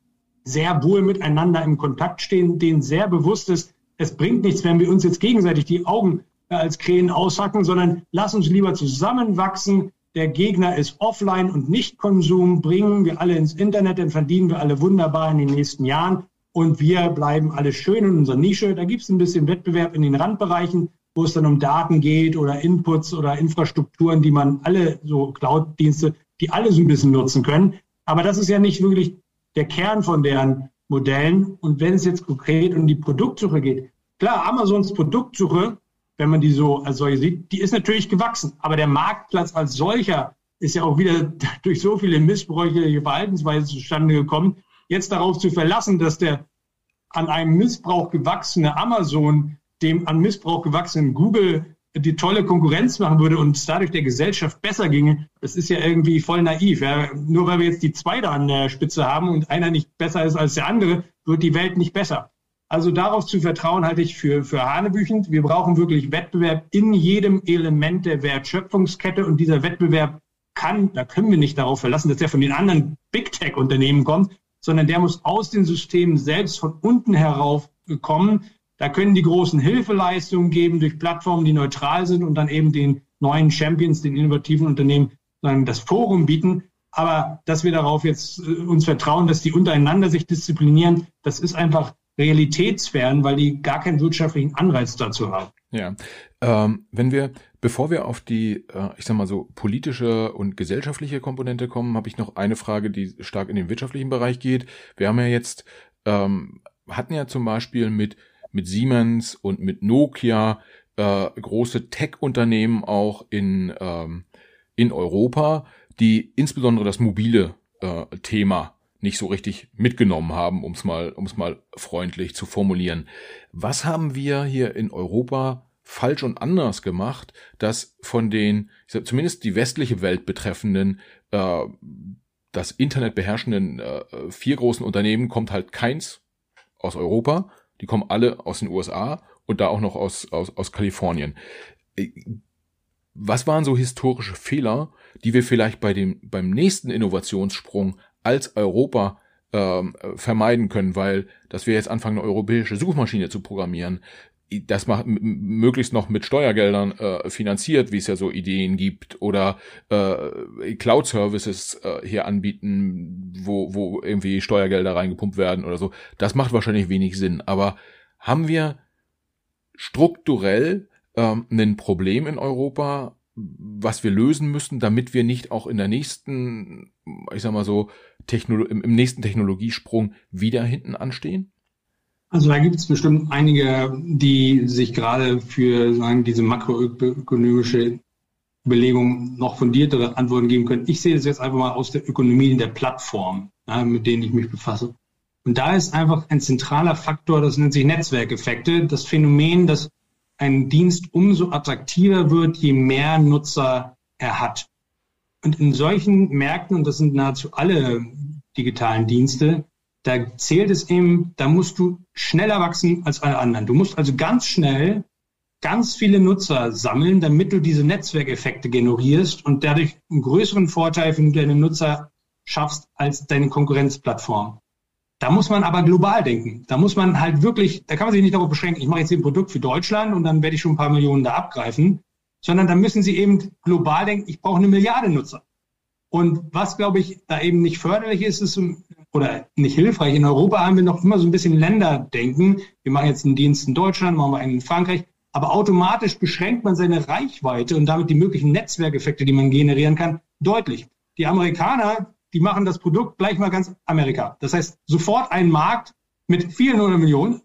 sehr wohl miteinander im Kontakt stehen, denen sehr bewusst ist, es bringt nichts, wenn wir uns jetzt gegenseitig die Augen äh, als Krähen aushacken, sondern lass uns lieber zusammenwachsen. Der Gegner ist offline und nicht Konsum. Bringen wir alle ins Internet, dann verdienen wir alle wunderbar in den nächsten Jahren. Und wir bleiben alle schön in unserer Nische. Da gibt es ein bisschen Wettbewerb in den Randbereichen, wo es dann um Daten geht oder Inputs oder Infrastrukturen, die man alle, so Cloud-Dienste, die alle so ein bisschen nutzen können. Aber das ist ja nicht wirklich der Kern von deren Modellen. Und wenn es jetzt konkret um die Produktsuche geht, klar, Amazons Produktsuche, wenn man die so als solche sieht, die ist natürlich gewachsen. Aber der Marktplatz als solcher ist ja auch wieder durch so viele missbräuchliche Verhaltensweisen zustande gekommen. Jetzt darauf zu verlassen, dass der an einem Missbrauch gewachsene Amazon dem an Missbrauch gewachsenen Google die tolle Konkurrenz machen würde und es dadurch der Gesellschaft besser ginge, das ist ja irgendwie voll naiv. Ja. Nur weil wir jetzt die zwei da an der Spitze haben und einer nicht besser ist als der andere, wird die Welt nicht besser. Also darauf zu vertrauen, halte ich für, für hanebüchend. Wir brauchen wirklich Wettbewerb in jedem Element der Wertschöpfungskette und dieser Wettbewerb kann, da können wir nicht darauf verlassen, dass der von den anderen Big Tech Unternehmen kommt, sondern der muss aus den Systemen selbst von unten herauf kommen. Da können die großen Hilfeleistungen geben durch Plattformen, die neutral sind und dann eben den neuen Champions, den innovativen Unternehmen dann das Forum bieten. Aber dass wir darauf jetzt äh, uns vertrauen, dass die untereinander sich disziplinieren, das ist einfach realitätsfern, weil die gar keinen wirtschaftlichen Anreiz dazu haben. Ja, ähm, wenn wir, bevor wir auf die, äh, ich sag mal so, politische und gesellschaftliche Komponente kommen, habe ich noch eine Frage, die stark in den wirtschaftlichen Bereich geht. Wir haben ja jetzt, ähm, hatten ja zum Beispiel mit, mit Siemens und mit Nokia äh, große Tech-Unternehmen auch in, ähm, in Europa, die insbesondere das mobile äh, Thema nicht so richtig mitgenommen haben, um es mal, um es mal freundlich zu formulieren. Was haben wir hier in Europa falsch und anders gemacht, dass von den, ich sag, zumindest die westliche Welt betreffenden, äh, das Internet beherrschenden äh, vier großen Unternehmen kommt halt keins aus Europa, die kommen alle aus den USA und da auch noch aus, aus, aus Kalifornien. Äh, was waren so historische Fehler, die wir vielleicht bei dem, beim nächsten Innovationssprung als Europa ähm, vermeiden können, weil dass wir jetzt anfangen, eine europäische Suchmaschine zu programmieren, das macht möglichst noch mit Steuergeldern äh, finanziert, wie es ja so Ideen gibt, oder äh, Cloud-Services äh, hier anbieten, wo, wo irgendwie Steuergelder reingepumpt werden oder so. Das macht wahrscheinlich wenig Sinn. Aber haben wir strukturell ähm, ein Problem in Europa, was wir lösen müssen, damit wir nicht auch in der nächsten, ich sag mal so, Technolo im, im nächsten Technologiesprung wieder hinten anstehen? Also da gibt es bestimmt einige, die sich gerade für sagen, diese makroökonomische Belegung noch fundiertere Antworten geben können. Ich sehe das jetzt einfach mal aus der Ökonomie der Plattform, ja, mit denen ich mich befasse. Und da ist einfach ein zentraler Faktor, das nennt sich Netzwerkeffekte, das Phänomen, dass ein Dienst umso attraktiver wird, je mehr Nutzer er hat. Und in solchen Märkten, und das sind nahezu alle digitalen Dienste, da zählt es eben, da musst du schneller wachsen als alle anderen. Du musst also ganz schnell ganz viele Nutzer sammeln, damit du diese Netzwerkeffekte generierst und dadurch einen größeren Vorteil für deine Nutzer schaffst als deine Konkurrenzplattform. Da muss man aber global denken. Da muss man halt wirklich, da kann man sich nicht darauf beschränken, ich mache jetzt ein Produkt für Deutschland und dann werde ich schon ein paar Millionen da abgreifen, sondern da müssen sie eben global denken, ich brauche eine Milliarde Nutzer. Und was, glaube ich, da eben nicht förderlich ist, ist oder nicht hilfreich. In Europa haben wir noch immer so ein bisschen Länderdenken. Wir machen jetzt einen Dienst in Deutschland, machen wir einen in Frankreich. Aber automatisch beschränkt man seine Reichweite und damit die möglichen Netzwerkeffekte, die man generieren kann, deutlich. Die Amerikaner, die machen das Produkt gleich mal ganz Amerika. Das heißt, sofort ein Markt mit vielen hundert Millionen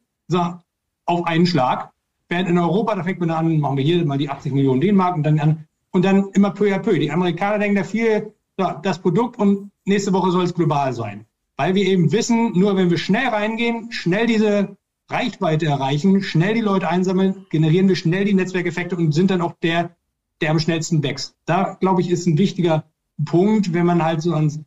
auf einen Schlag. Während in Europa, da fängt man an, machen wir hier mal die 80 Millionen D-Mark und dann an, und dann immer peu à peu. Die Amerikaner denken da viel, ja, das Produkt und nächste Woche soll es global sein. Weil wir eben wissen, nur wenn wir schnell reingehen, schnell diese Reichweite erreichen, schnell die Leute einsammeln, generieren wir schnell die Netzwerkeffekte und sind dann auch der, der am schnellsten wächst. Da, glaube ich, ist ein wichtiger Punkt, wenn man halt so ans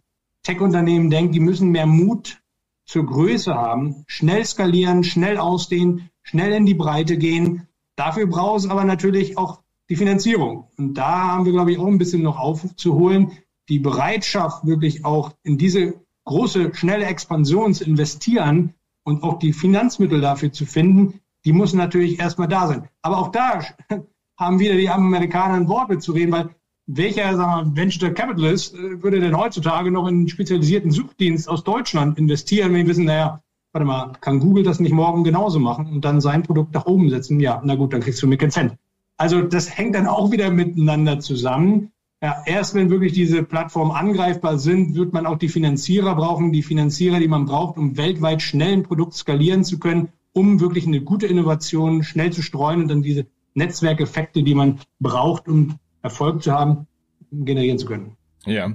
Tech-Unternehmen denkt, die müssen mehr Mut zur Größe haben, schnell skalieren, schnell ausdehnen, schnell in die Breite gehen. Dafür braucht es aber natürlich auch die Finanzierung. Und da haben wir, glaube ich, auch ein bisschen noch aufzuholen die Bereitschaft, wirklich auch in diese große, schnelle Expansion zu investieren und auch die Finanzmittel dafür zu finden, die muss natürlich erstmal da sein. Aber auch da haben wieder die Amerikaner ein Wort mitzureden, weil welcher sagen wir, Venture Capitalist äh, würde denn heutzutage noch in einen spezialisierten Suchdienst aus Deutschland investieren, wenn die wissen, naja, warte mal, kann Google das nicht morgen genauso machen und dann sein Produkt nach oben setzen? Ja, na gut, dann kriegst du mir keinen Cent. Also das hängt dann auch wieder miteinander zusammen. Ja, erst wenn wirklich diese Plattformen angreifbar sind, wird man auch die Finanzierer brauchen, die Finanzierer, die man braucht, um weltweit schnell ein Produkt skalieren zu können, um wirklich eine gute Innovation schnell zu streuen und dann diese Netzwerkeffekte, die man braucht, um Erfolg zu haben, generieren zu können. Ja,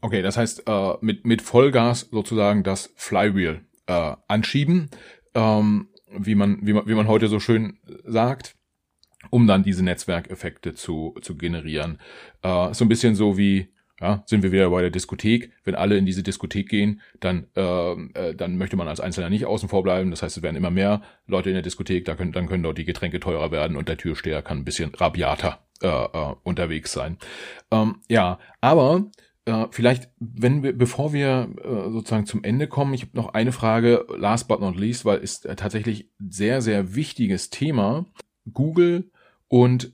okay, das heißt äh, mit mit Vollgas sozusagen das Flywheel äh, anschieben, ähm, wie man wie man wie man heute so schön sagt. um dann diese Netzwerkeffekte zu, zu generieren. Äh, so ein bisschen so wie, ja, sind wir wieder bei der Diskothek. Wenn alle in diese Diskothek gehen, dann, äh, äh, dann möchte man als Einzelner nicht außen vor bleiben. Das heißt, es werden immer mehr Leute in der Diskothek, da können, dann können dort die Getränke teurer werden und der Türsteher kann ein bisschen rabiater äh, äh, unterwegs sein. Ähm, ja, aber äh, vielleicht, wenn wir, bevor wir äh, sozusagen zum Ende kommen, ich habe noch eine Frage, last but not least, weil ist äh, tatsächlich sehr, sehr wichtiges Thema. Google und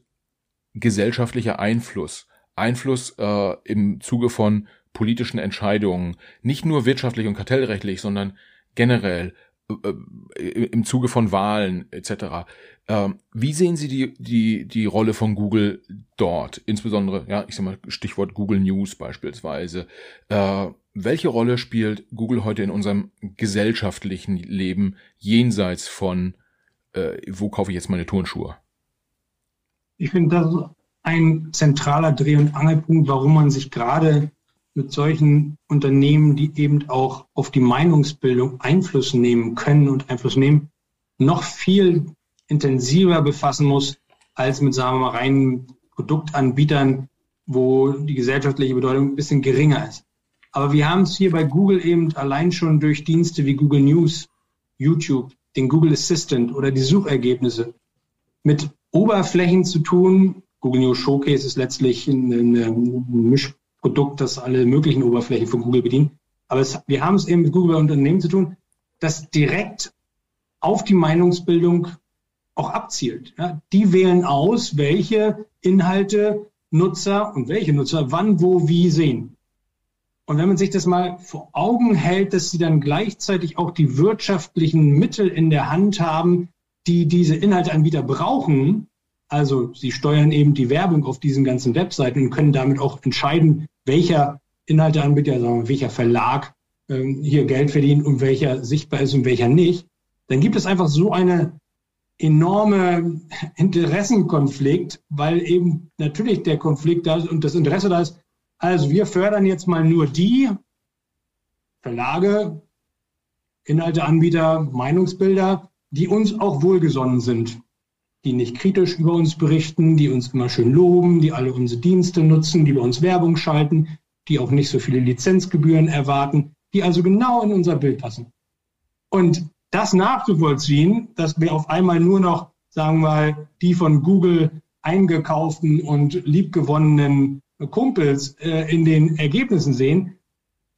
gesellschaftlicher Einfluss. Einfluss äh, im Zuge von politischen Entscheidungen, nicht nur wirtschaftlich und kartellrechtlich, sondern generell äh, äh im Zuge von Wahlen etc. Ähm, wie sehen Sie die, die, die Rolle von Google dort? Insbesondere, ja, ich sag mal, Stichwort Google News beispielsweise. Äh, welche Rolle spielt Google heute in unserem gesellschaftlichen Leben jenseits von, äh, wo kaufe ich jetzt meine Turnschuhe? Ich finde, das ist ein zentraler Dreh- und Angelpunkt, warum man sich gerade mit solchen Unternehmen, die eben auch auf die Meinungsbildung Einfluss nehmen können und Einfluss nehmen, noch viel intensiver befassen muss, als mit, sagen wir mal, reinen Produktanbietern, wo die gesellschaftliche Bedeutung ein bisschen geringer ist. Aber wir haben es hier bei Google eben allein schon durch Dienste wie Google News, YouTube, den Google Assistant oder die Suchergebnisse mit Oberflächen zu tun. Google News Showcase ist letztlich ein, ein Mischprodukt, das alle möglichen Oberflächen von Google bedient. Aber es, wir haben es eben mit Google Unternehmen zu tun, das direkt auf die Meinungsbildung auch abzielt. Ja, die wählen aus, welche Inhalte Nutzer und welche Nutzer wann, wo, wie sehen. Und wenn man sich das mal vor Augen hält, dass sie dann gleichzeitig auch die wirtschaftlichen Mittel in der Hand haben, die diese Inhalteanbieter brauchen, also sie steuern eben die Werbung auf diesen ganzen Webseiten und können damit auch entscheiden, welcher Inhalteanbieter, wir, welcher Verlag ähm, hier Geld verdient und welcher sichtbar ist und welcher nicht, dann gibt es einfach so eine enorme Interessenkonflikt, weil eben natürlich der Konflikt da ist und das Interesse da ist. Also wir fördern jetzt mal nur die Verlage, Inhalteanbieter, Meinungsbilder, die uns auch wohlgesonnen sind, die nicht kritisch über uns berichten, die uns immer schön loben, die alle unsere Dienste nutzen, die bei uns Werbung schalten, die auch nicht so viele Lizenzgebühren erwarten, die also genau in unser Bild passen. Und das nachzuvollziehen, dass wir auf einmal nur noch, sagen wir mal, die von Google eingekauften und liebgewonnenen Kumpels äh, in den Ergebnissen sehen,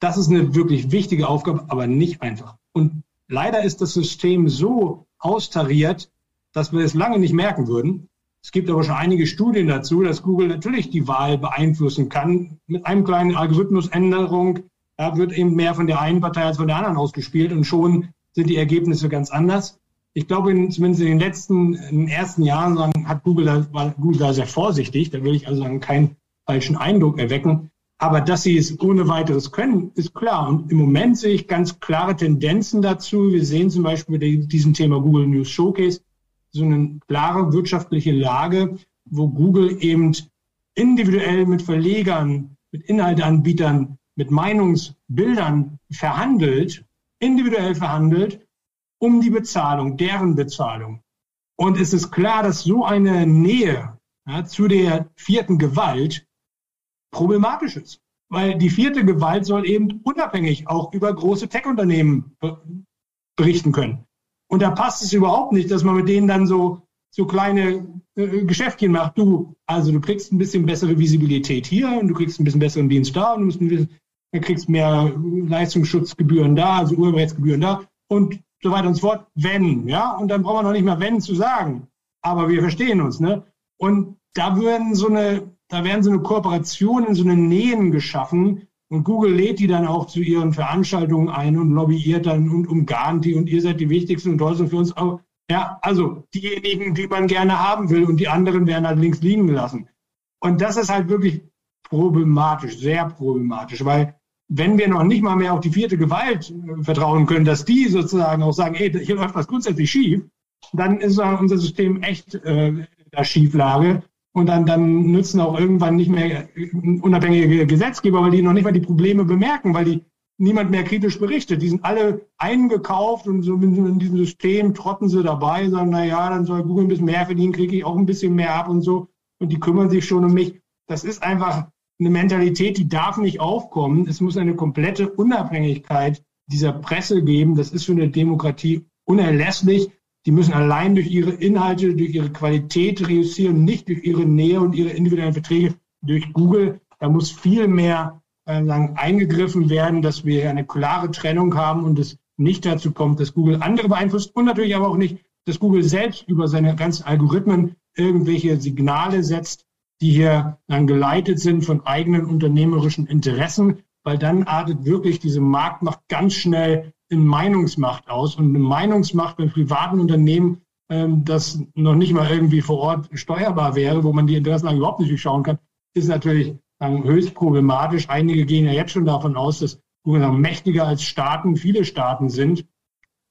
das ist eine wirklich wichtige Aufgabe, aber nicht einfach. Und leider ist das System so austariert, dass wir es lange nicht merken würden. Es gibt aber schon einige Studien dazu, dass Google natürlich die Wahl beeinflussen kann. Mit einem kleinen Algorithmusänderung da wird eben mehr von der einen Partei als von der anderen ausgespielt und schon sind die Ergebnisse ganz anders. Ich glaube, in, zumindest in den letzten, in den ersten Jahren hat Google da, war Google da sehr vorsichtig. Da will ich also sagen, keinen falschen Eindruck erwecken. Aber dass sie es ohne weiteres können, ist klar. Und im Moment sehe ich ganz klare Tendenzen dazu. Wir sehen zum Beispiel bei diesem Thema Google News Showcase so eine klare wirtschaftliche Lage, wo Google eben individuell mit Verlegern, mit Inhalteanbietern, mit Meinungsbildern verhandelt individuell verhandelt um die Bezahlung, deren Bezahlung. Und es ist klar, dass so eine Nähe ja, zu der vierten Gewalt problematisch ist. Weil die vierte Gewalt soll eben unabhängig auch über große Tech-Unternehmen berichten können. Und da passt es überhaupt nicht, dass man mit denen dann so, so kleine äh, Geschäftchen macht. Du, also du kriegst ein bisschen bessere Visibilität hier und du kriegst ein bisschen besseren Dienst da und du musst ein bisschen, kriegst mehr Leistungsschutzgebühren da, also Urheberrechtsgebühren da und so weiter und so fort, wenn, ja, und dann brauchen wir noch nicht mal wenn zu sagen, aber wir verstehen uns, ne? Und da würden so eine, da werden so eine Kooperationen, so eine Nähen geschaffen und Google lädt die dann auch zu ihren Veranstaltungen ein und lobbyiert dann und umgarnt die und ihr seid die wichtigsten und tollsten für uns auch. Ja, also diejenigen, die man gerne haben will und die anderen werden halt links liegen gelassen. Und das ist halt wirklich problematisch, sehr problematisch, weil wenn wir noch nicht mal mehr auf die vierte Gewalt äh, vertrauen können, dass die sozusagen auch sagen, ey, hier läuft was grundsätzlich schief, dann ist unser System echt äh, in der Schieflage. Und dann, dann nützen auch irgendwann nicht mehr äh, unabhängige Gesetzgeber, weil die noch nicht mal die Probleme bemerken, weil die niemand mehr kritisch berichtet. Die sind alle eingekauft und so in diesem System trotten sie dabei, sagen, na ja, dann soll Google ein bisschen mehr verdienen, kriege ich auch ein bisschen mehr ab und so. Und die kümmern sich schon um mich. Das ist einfach eine Mentalität, die darf nicht aufkommen. Es muss eine komplette Unabhängigkeit dieser Presse geben. Das ist für eine Demokratie unerlässlich. Die müssen allein durch ihre Inhalte, durch ihre Qualität reüssieren, nicht durch ihre Nähe und ihre individuellen Verträge durch Google. Da muss viel mehr äh, eingegriffen werden, dass wir eine klare Trennung haben und es nicht dazu kommt, dass Google andere beeinflusst und natürlich aber auch nicht, dass Google selbst über seine ganzen Algorithmen irgendwelche Signale setzt, die hier dann geleitet sind von eigenen unternehmerischen Interessen, weil dann artet wirklich diese Marktmacht ganz schnell in Meinungsmacht aus und eine Meinungsmacht bei privaten Unternehmen, ähm, das noch nicht mal irgendwie vor Ort steuerbar wäre, wo man die Interessen überhaupt nicht durchschauen kann, ist natürlich ähm, höchst problematisch. Einige gehen ja jetzt schon davon aus, dass Google mächtiger als Staaten, viele Staaten sind.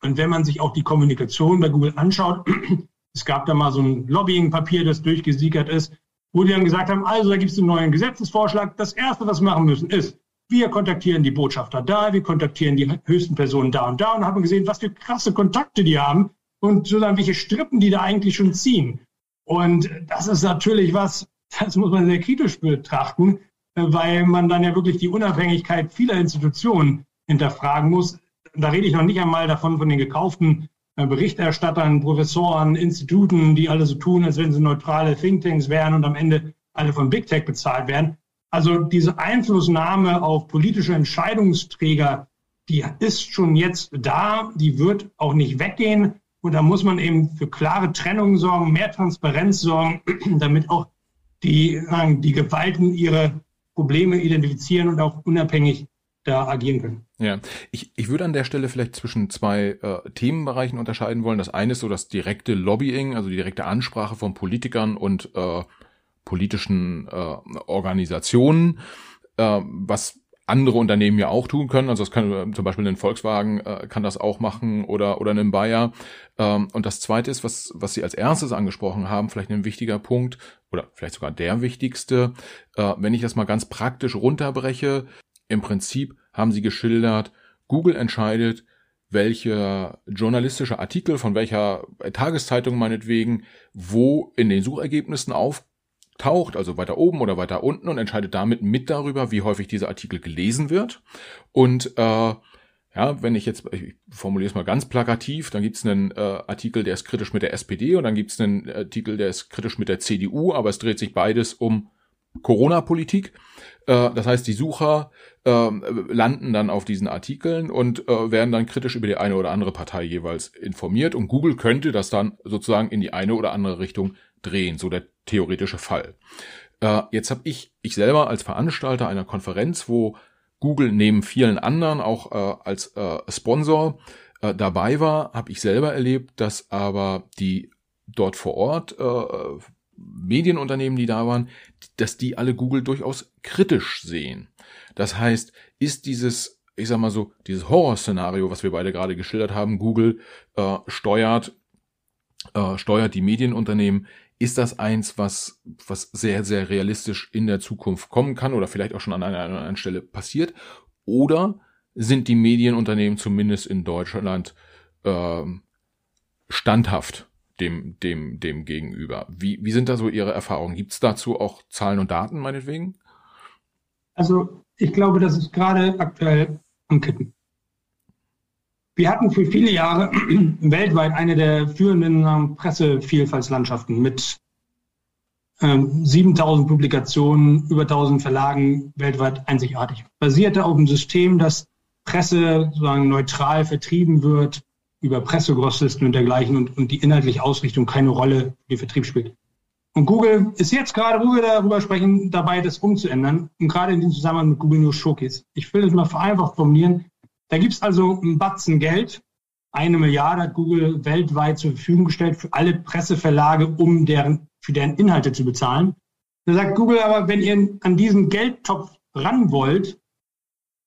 Und wenn man sich auch die Kommunikation bei Google anschaut, es gab da mal so ein Lobbying-Papier, das durchgesickert ist, wo die dann gesagt haben, also da gibt es einen neuen Gesetzesvorschlag. Das Erste, was wir machen müssen, ist, wir kontaktieren die Botschafter da, wir kontaktieren die höchsten Personen da und da und haben gesehen, was für krasse Kontakte die haben und sozusagen welche Strippen die da eigentlich schon ziehen. Und das ist natürlich was, das muss man sehr kritisch betrachten, weil man dann ja wirklich die Unabhängigkeit vieler Institutionen hinterfragen muss. Da rede ich noch nicht einmal davon von den gekauften Berichterstattern, Professoren, Instituten, die alle so tun, als wenn sie neutrale Thinktanks wären und am Ende alle von Big Tech bezahlt werden. Also diese Einflussnahme auf politische Entscheidungsträger, die ist schon jetzt da, die wird auch nicht weggehen. Und da muss man eben für klare Trennung sorgen, mehr Transparenz sorgen, damit auch die, die Gewalten ihre Probleme identifizieren und auch unabhängig da agieren können. Ja, ich, ich würde an der Stelle vielleicht zwischen zwei äh, Themenbereichen unterscheiden wollen. Das eine ist so das direkte Lobbying, also die direkte Ansprache von Politikern und äh, politischen äh, Organisationen, äh, was andere Unternehmen ja auch tun können. Also das kann äh, zum Beispiel ein Volkswagen äh, kann das auch machen oder oder ein Bayer. Ähm, und das Zweite ist, was was Sie als erstes angesprochen haben, vielleicht ein wichtiger Punkt oder vielleicht sogar der wichtigste. Äh, wenn ich das mal ganz praktisch runterbreche, im Prinzip haben sie geschildert, Google entscheidet, welche journalistische Artikel von welcher Tageszeitung meinetwegen wo in den Suchergebnissen auftaucht, also weiter oben oder weiter unten und entscheidet damit mit darüber, wie häufig dieser Artikel gelesen wird. Und äh, ja, wenn ich jetzt, ich formuliere es mal ganz plakativ, dann gibt es einen äh, Artikel, der ist kritisch mit der SPD und dann gibt es einen Artikel, der ist kritisch mit der CDU, aber es dreht sich beides um Corona-Politik. Äh, das heißt, die Sucher äh, landen dann auf diesen Artikeln und äh, werden dann kritisch über die eine oder andere Partei jeweils informiert. Und Google könnte das dann sozusagen in die eine oder andere Richtung drehen, so der theoretische Fall. Äh, jetzt habe ich, ich selber als Veranstalter einer Konferenz, wo Google neben vielen anderen auch äh, als Sponsor dabei war, habe ich selber erlebt, dass aber die dort vor Ort äh, Medienunternehmen, die da waren, dass die alle Google durchaus kritisch sehen. Das heißt, ist dieses, ich sag mal so, dieses Horrorszenario, was wir beide gerade geschildert haben, Google äh, steuert, äh, steuert die Medienunternehmen, ist das eins, was, was sehr, sehr realistisch in der Zukunft kommen kann oder vielleicht auch schon an einer anderen Stelle passiert? Oder sind die Medienunternehmen zumindest in Deutschland äh, standhaft dem, dem, dem gegenüber. Wie, wie sind da so Ihre Erfahrungen? Gibt es dazu auch Zahlen und Daten meinetwegen? Also ich glaube, das ist gerade aktuell am Kippen. Wir hatten für viele Jahre weltweit eine der führenden Pressevielfaltslandschaften mit ähm, 7000 Publikationen, über 1000 Verlagen weltweit einzigartig. Basierte auf einem System, das Presse sozusagen neutral vertrieben wird, über Pressegrossisten und dergleichen und, und die inhaltliche Ausrichtung keine Rolle für den Vertrieb spielt. Und Google ist jetzt gerade, wo wir darüber sprechen, dabei, das umzuändern. Und gerade in dem Zusammenhang mit Google News Showcase. Ich will das mal vereinfacht formulieren. Da gibt es also einen Batzen Geld. Eine Milliarde hat Google weltweit zur Verfügung gestellt für alle Presseverlage, um deren, für deren Inhalte zu bezahlen. Da sagt Google aber, wenn ihr an diesen Geldtopf ran wollt,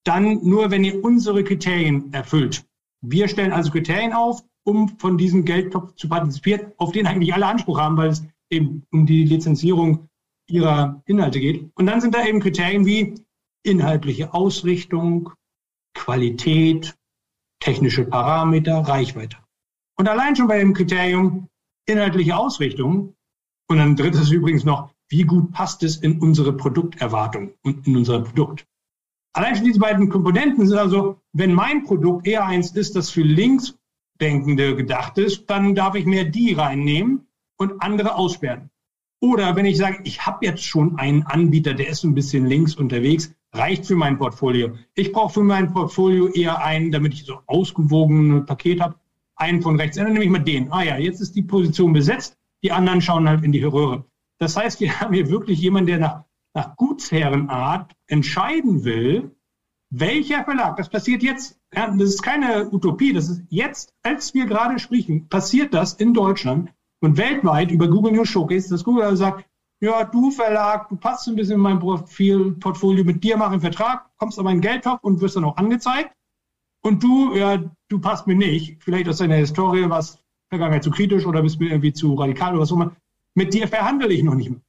dann nur, wenn ihr unsere Kriterien erfüllt. Wir stellen also Kriterien auf, um von diesem Geldtopf zu partizipieren, auf den eigentlich alle Anspruch haben, weil es eben um die Lizenzierung ihrer Inhalte geht. Und dann sind da eben Kriterien wie inhaltliche Ausrichtung, Qualität, technische Parameter, Reichweite. Und allein schon bei dem Kriterium inhaltliche Ausrichtung und dann drittes übrigens noch, wie gut passt es in unsere Produkterwartung und in unser Produkt. Allein schon diese beiden Komponenten sind also, wenn mein Produkt eher eins ist, das für Linksdenkende gedacht ist, dann darf ich mehr die reinnehmen und andere aussperren. Oder wenn ich sage, ich habe jetzt schon einen Anbieter, der ist ein bisschen links unterwegs, reicht für mein Portfolio. Ich brauche für mein Portfolio eher einen, damit ich so ausgewogen Paket habe, einen von rechts. Dann nehme ich mal den. Ah ja, jetzt ist die Position besetzt. Die anderen schauen halt in die Röhre. Das heißt, wir haben hier wirklich jemanden, der nach, nach Gutsherrenart entscheiden will, welcher Verlag, das passiert jetzt, das ist keine Utopie, das ist jetzt, als wir gerade sprechen, passiert das in Deutschland und weltweit über Google News Showcase, dass Google also sagt, ja, du Verlag, du passt ein bisschen in mein Profil, Portfolio, mit dir mache ich einen Vertrag, kommst aber in Geldtopf und wirst dann auch angezeigt. Und du, ja, du passt mir nicht. Vielleicht aus deiner Historie was Vergangenheit zu kritisch oder bist mir irgendwie zu radikal oder immer. Mit dir verhandle ich noch nicht mehr.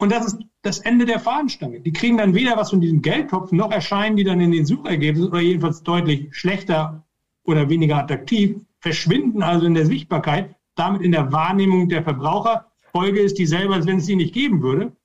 Und das ist das Ende der Fahnenstange. Die kriegen dann weder was von diesem Geldtopf, noch erscheinen die dann in den Suchergebnissen oder jedenfalls deutlich schlechter oder weniger attraktiv, verschwinden also in der Sichtbarkeit, damit in der Wahrnehmung der Verbraucher. Folge ist dieselbe, als wenn es sie nicht geben würde.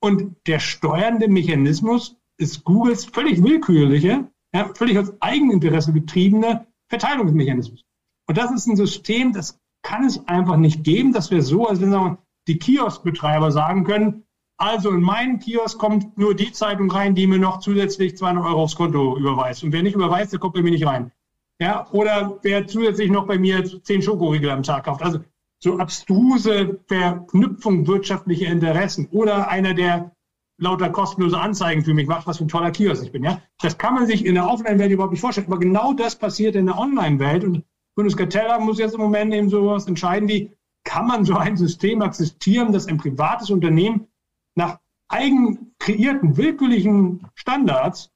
Und der steuernde Mechanismus ist Googles völlig willkürliche, ja, völlig aus Eigeninteresse getriebene Verteilungsmechanismus. Und das ist ein System, das kann es einfach nicht geben, dass wir so, als wenn sagen, die Kioskbetreiber sagen können, also in meinen Kiosk kommt nur die Zeitung rein, die mir noch zusätzlich 200 Euro aufs Konto überweist. Und wer nicht überweist, der kommt bei mir nicht rein. Ja, oder wer zusätzlich noch bei mir zehn Schokoriegel am Tag kauft. Also so abstruse Verknüpfung wirtschaftlicher Interessen oder einer, der lauter kostenlose Anzeigen für mich macht, was für ein toller Kiosk ich bin. Ja, das kann man sich in der Offline-Welt überhaupt nicht vorstellen. Aber genau das passiert in der Online-Welt und Bundeskartellamt muss jetzt im Moment eben sowas entscheiden wie, kann man so ein System existieren, dass ein privates Unternehmen nach eigen kreierten willkürlichen Standards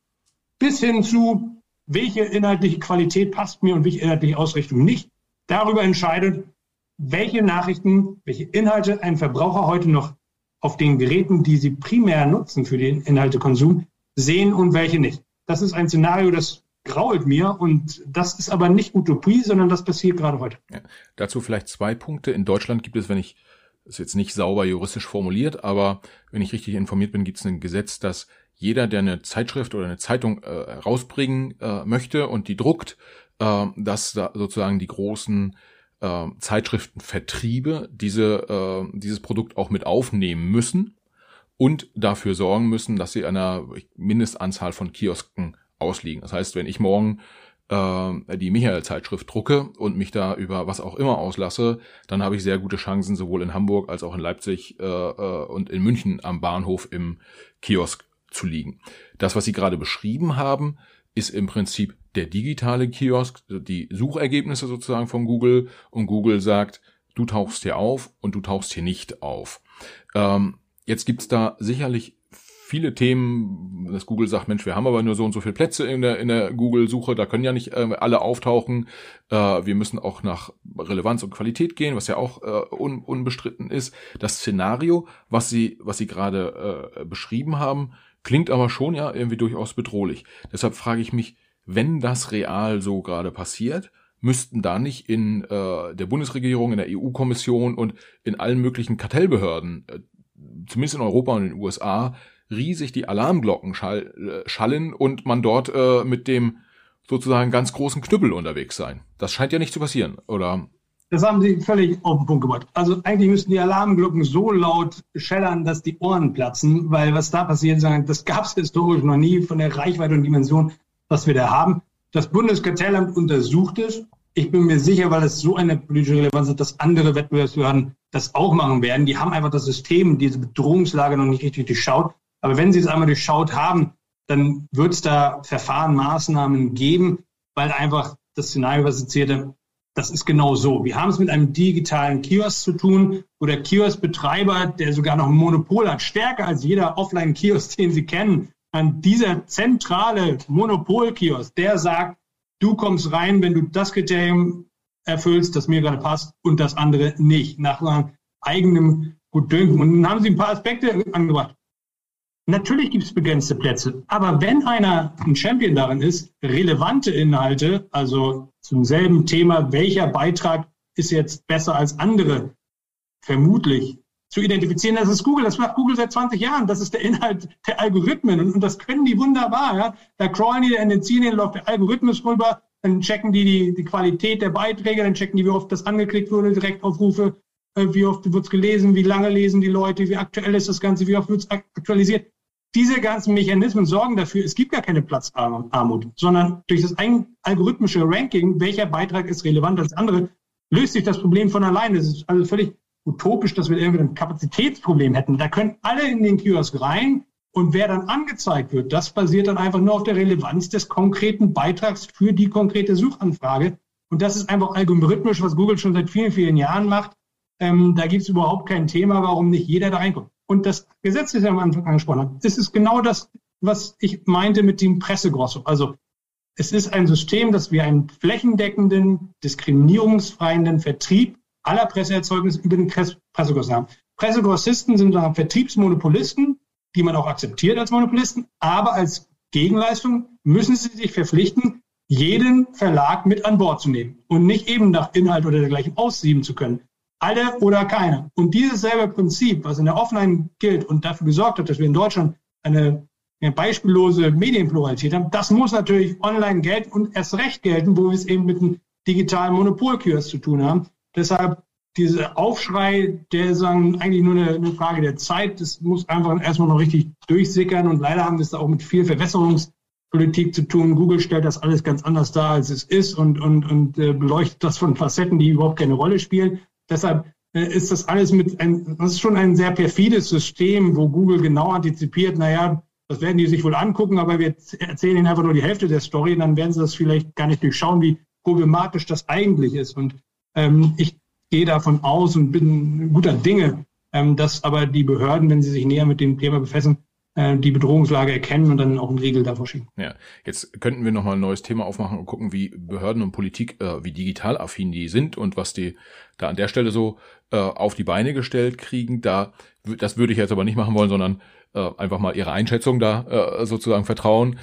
bis hin zu, welche inhaltliche Qualität passt mir und welche inhaltliche Ausrichtung nicht, darüber entscheidet, welche Nachrichten, welche Inhalte ein Verbraucher heute noch auf den Geräten, die sie primär nutzen für den Inhaltekonsum, sehen und welche nicht. Das ist ein Szenario, das grault mir und das ist aber nicht Utopie, sondern das passiert gerade heute. Ja, dazu vielleicht zwei Punkte. In Deutschland gibt es, wenn ich ist jetzt nicht sauber juristisch formuliert, aber wenn ich richtig informiert bin, gibt es ein Gesetz, dass jeder, der eine Zeitschrift oder eine Zeitung äh, rausbringen äh, möchte und die druckt, äh, dass da sozusagen die großen äh, Zeitschriftenvertriebe diese, äh, dieses Produkt auch mit aufnehmen müssen und dafür sorgen müssen, dass sie einer Mindestanzahl von Kiosken ausliegen. Das heißt, wenn ich morgen äh, die Michael-Zeitschrift drucke und mich da über was auch immer auslasse, dann habe ich sehr gute Chancen, sowohl in Hamburg als auch in Leipzig äh, äh, und in München am Bahnhof im Kiosk zu liegen. Das, was Sie gerade beschrieben haben, ist im Prinzip der digitale Kiosk, die Suchergebnisse sozusagen von Google und Google sagt, du tauchst hier auf und du tauchst hier nicht auf. Ähm, jetzt gibt's da sicherlich viele Themen, dass Google sagt, Mensch, wir haben aber nur so und so viele Plätze in der, in der Google-Suche, da können ja nicht äh, alle auftauchen. Äh, wir müssen auch nach Relevanz und Qualität gehen, was ja auch äh, un, unbestritten ist. Das Szenario, was Sie, was Sie gerade äh, beschrieben haben, klingt aber schon ja irgendwie durchaus bedrohlich. Deshalb frage ich mich, wenn das real so gerade passiert, müssten da nicht in äh, der Bundesregierung, in der EU-Kommission und in allen möglichen Kartellbehörden, äh, zumindest in Europa und in den USA, riesig die Alarmglocken schall, äh, schallen und man dort äh, mit dem sozusagen ganz großen Knüppel unterwegs sein. Das scheint ja nicht zu passieren, oder? Das haben Sie völlig auf den Punkt gebracht. Also eigentlich müssten die Alarmglocken so laut schellern, dass die Ohren platzen, weil was da passiert, das gab es historisch noch nie von der Reichweite und Dimension, was wir da haben. Das Bundeskartellamt untersucht es. Ich bin mir sicher, weil es so eine politische Relevanz hat, dass andere Wettbewerbsbehörden das auch machen werden. Die haben einfach das System, diese Bedrohungslage noch nicht richtig durchschaut. Aber wenn Sie es einmal durchschaut haben, dann wird es da Verfahren, Maßnahmen geben, weil einfach das Szenario, was ich erzählte, das ist genau so. Wir haben es mit einem digitalen Kiosk zu tun, wo der Kioskbetreiber, der sogar noch ein Monopol hat, stärker als jeder Offline-Kiosk, den Sie kennen, an dieser zentrale Monopol-Kiosk, der sagt, du kommst rein, wenn du das Kriterium erfüllst, das mir gerade passt, und das andere nicht, nach eigenem Gutdünken. Und dann haben Sie ein paar Aspekte angebracht. Natürlich gibt es begrenzte Plätze, aber wenn einer ein Champion darin ist, relevante Inhalte, also zum selben Thema, welcher Beitrag ist jetzt besser als andere, vermutlich zu identifizieren, das ist Google, das macht Google seit 20 Jahren, das ist der Inhalt der Algorithmen. Und, und das können die wunderbar. Ja? Da crawlen die, ziehen den läuft der Algorithmus rüber, dann checken die, die die Qualität der Beiträge, dann checken die, wie oft das angeklickt wurde, Direktaufrufe, äh, wie oft wird es gelesen, wie lange lesen die Leute, wie aktuell ist das Ganze, wie oft wird es aktualisiert diese ganzen Mechanismen sorgen dafür, es gibt gar keine Platzarmut, sondern durch das algorithmische Ranking, welcher Beitrag ist relevant als andere, löst sich das Problem von alleine. Es ist also völlig utopisch, dass wir irgendwie ein Kapazitätsproblem hätten. Da können alle in den Kiosk rein und wer dann angezeigt wird, das basiert dann einfach nur auf der Relevanz des konkreten Beitrags für die konkrete Suchanfrage. Und das ist einfach algorithmisch, was Google schon seit vielen, vielen Jahren macht. Ähm, da gibt es überhaupt kein Thema, warum nicht jeder da reinkommt. Und das Gesetz, das ich am Anfang angesprochen habe, das ist genau das, was ich meinte mit dem Pressegrosso. Also es ist ein System, das wir einen flächendeckenden, diskriminierungsfreien Vertrieb aller Presseerzeugnisse über den Pressegross haben. Pressegrossisten sind Vertriebsmonopolisten, die man auch akzeptiert als Monopolisten, aber als Gegenleistung müssen sie sich verpflichten, jeden Verlag mit an Bord zu nehmen und nicht eben nach Inhalt oder dergleichen aussieben zu können alle oder keine. Und dieses selbe Prinzip, was in der Offline gilt und dafür gesorgt hat, dass wir in Deutschland eine, eine beispiellose Medienpluralität haben, das muss natürlich online gelten und erst recht gelten, wo wir es eben mit einem digitalen Monopolkiosk zu tun haben. Deshalb dieser Aufschrei, der sagen eigentlich nur eine, eine, Frage der Zeit, das muss einfach erstmal noch richtig durchsickern und leider haben wir es da auch mit viel Verwässerungspolitik zu tun. Google stellt das alles ganz anders dar, als es ist und, und, und äh, beleuchtet das von Facetten, die überhaupt keine Rolle spielen. Deshalb äh, ist das alles mit, ein, das ist schon ein sehr perfides System, wo Google genau antizipiert, naja, das werden die sich wohl angucken, aber wir erzählen ihnen einfach nur die Hälfte der Story dann werden sie das vielleicht gar nicht durchschauen, wie problematisch das eigentlich ist. Und ähm, ich gehe davon aus und bin guter Dinge, ähm, dass aber die Behörden, wenn sie sich näher mit dem Thema befassen, äh, die Bedrohungslage erkennen und dann auch einen Riegel davor schieben. Ja, jetzt könnten wir nochmal ein neues Thema aufmachen und gucken, wie Behörden und Politik, äh, wie digital affin die sind und was die da an der Stelle so äh, auf die Beine gestellt kriegen. Da, das würde ich jetzt aber nicht machen wollen, sondern äh, einfach mal ihre Einschätzung da äh, sozusagen vertrauen,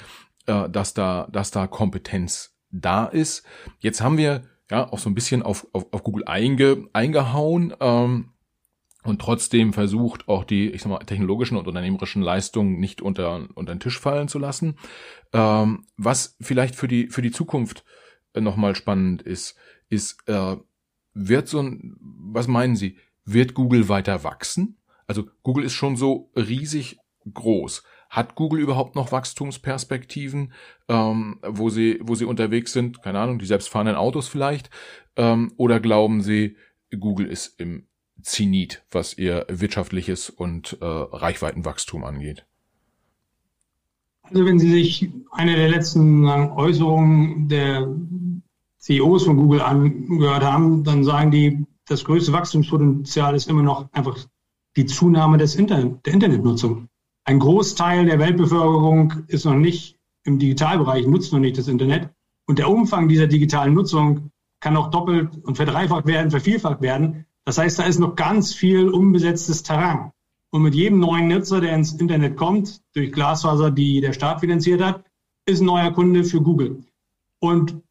äh, dass da, dass da Kompetenz da ist. Jetzt haben wir ja auch so ein bisschen auf, auf, auf Google einge, eingehauen. Ähm, und trotzdem versucht auch die, ich sag mal, technologischen und unternehmerischen Leistungen nicht unter, unter den Tisch fallen zu lassen. Ähm, was vielleicht für die, für die Zukunft äh, nochmal spannend ist, ist, äh, wird so ein, was meinen Sie, wird Google weiter wachsen? Also Google ist schon so riesig groß. Hat Google überhaupt noch Wachstumsperspektiven, ähm, wo sie, wo sie unterwegs sind? Keine Ahnung, die selbstfahrenden Autos vielleicht? Ähm, oder glauben Sie, Google ist im Zenit, was ihr wirtschaftliches und äh, Reichweitenwachstum angeht? Also wenn Sie sich eine der letzten Äußerungen der CEOs von Google angehört haben, dann sagen die, das größte Wachstumspotenzial ist immer noch einfach die Zunahme des Internet, der Internetnutzung. Ein Großteil der Weltbevölkerung ist noch nicht im Digitalbereich, nutzt noch nicht das Internet. Und der Umfang dieser digitalen Nutzung kann auch doppelt und verdreifacht werden, vervielfacht werden. Das heißt, da ist noch ganz viel unbesetztes Terrain. Und mit jedem neuen Nutzer, der ins Internet kommt, durch Glasfaser, die der Staat finanziert hat, ist ein neuer Kunde für Google. Und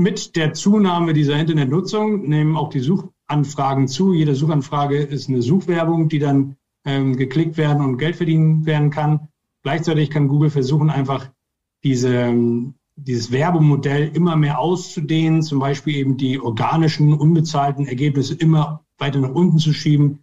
mit der Zunahme dieser Internetnutzung nehmen auch die Suchanfragen zu. Jede Suchanfrage ist eine Suchwerbung, die dann ähm, geklickt werden und Geld verdienen werden kann. Gleichzeitig kann Google versuchen, einfach diese ähm, dieses Werbemodell immer mehr auszudehnen, zum Beispiel eben die organischen, unbezahlten Ergebnisse immer weiter nach unten zu schieben,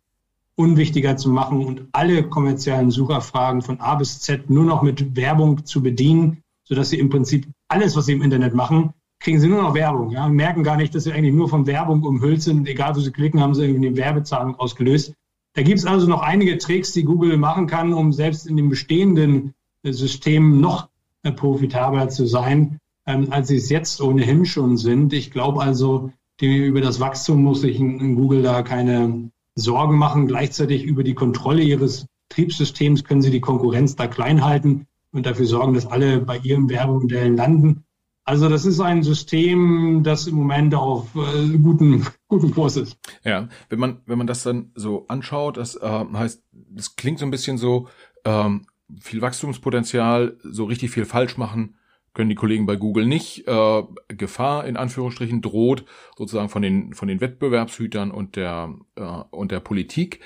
unwichtiger zu machen und alle kommerziellen Sucherfragen von A bis Z nur noch mit Werbung zu bedienen, sodass sie im Prinzip alles, was sie im Internet machen, kriegen sie nur noch Werbung. Ja, merken gar nicht, dass sie eigentlich nur von Werbung umhüllt sind. Egal, wo sie klicken, haben sie irgendwie eine Werbezahlung ausgelöst. Da gibt es also noch einige Tricks, die Google machen kann, um selbst in dem bestehenden System noch äh, profitabler zu sein, ähm, als sie es jetzt ohnehin schon sind. Ich glaube also, die, über das Wachstum muss sich in, in Google da keine Sorgen machen. Gleichzeitig über die Kontrolle ihres Betriebssystems können sie die Konkurrenz da klein halten und dafür sorgen, dass alle bei ihrem Werbemodell landen. Also das ist ein System, das im Moment auf äh, guten, guten Kurs ist. Ja, wenn man, wenn man das dann so anschaut, das äh, heißt, das klingt so ein bisschen so, ähm, viel Wachstumspotenzial, so richtig viel falsch machen können die Kollegen bei Google nicht. Äh, Gefahr in Anführungsstrichen droht sozusagen von den von den Wettbewerbshütern und der äh, und der Politik.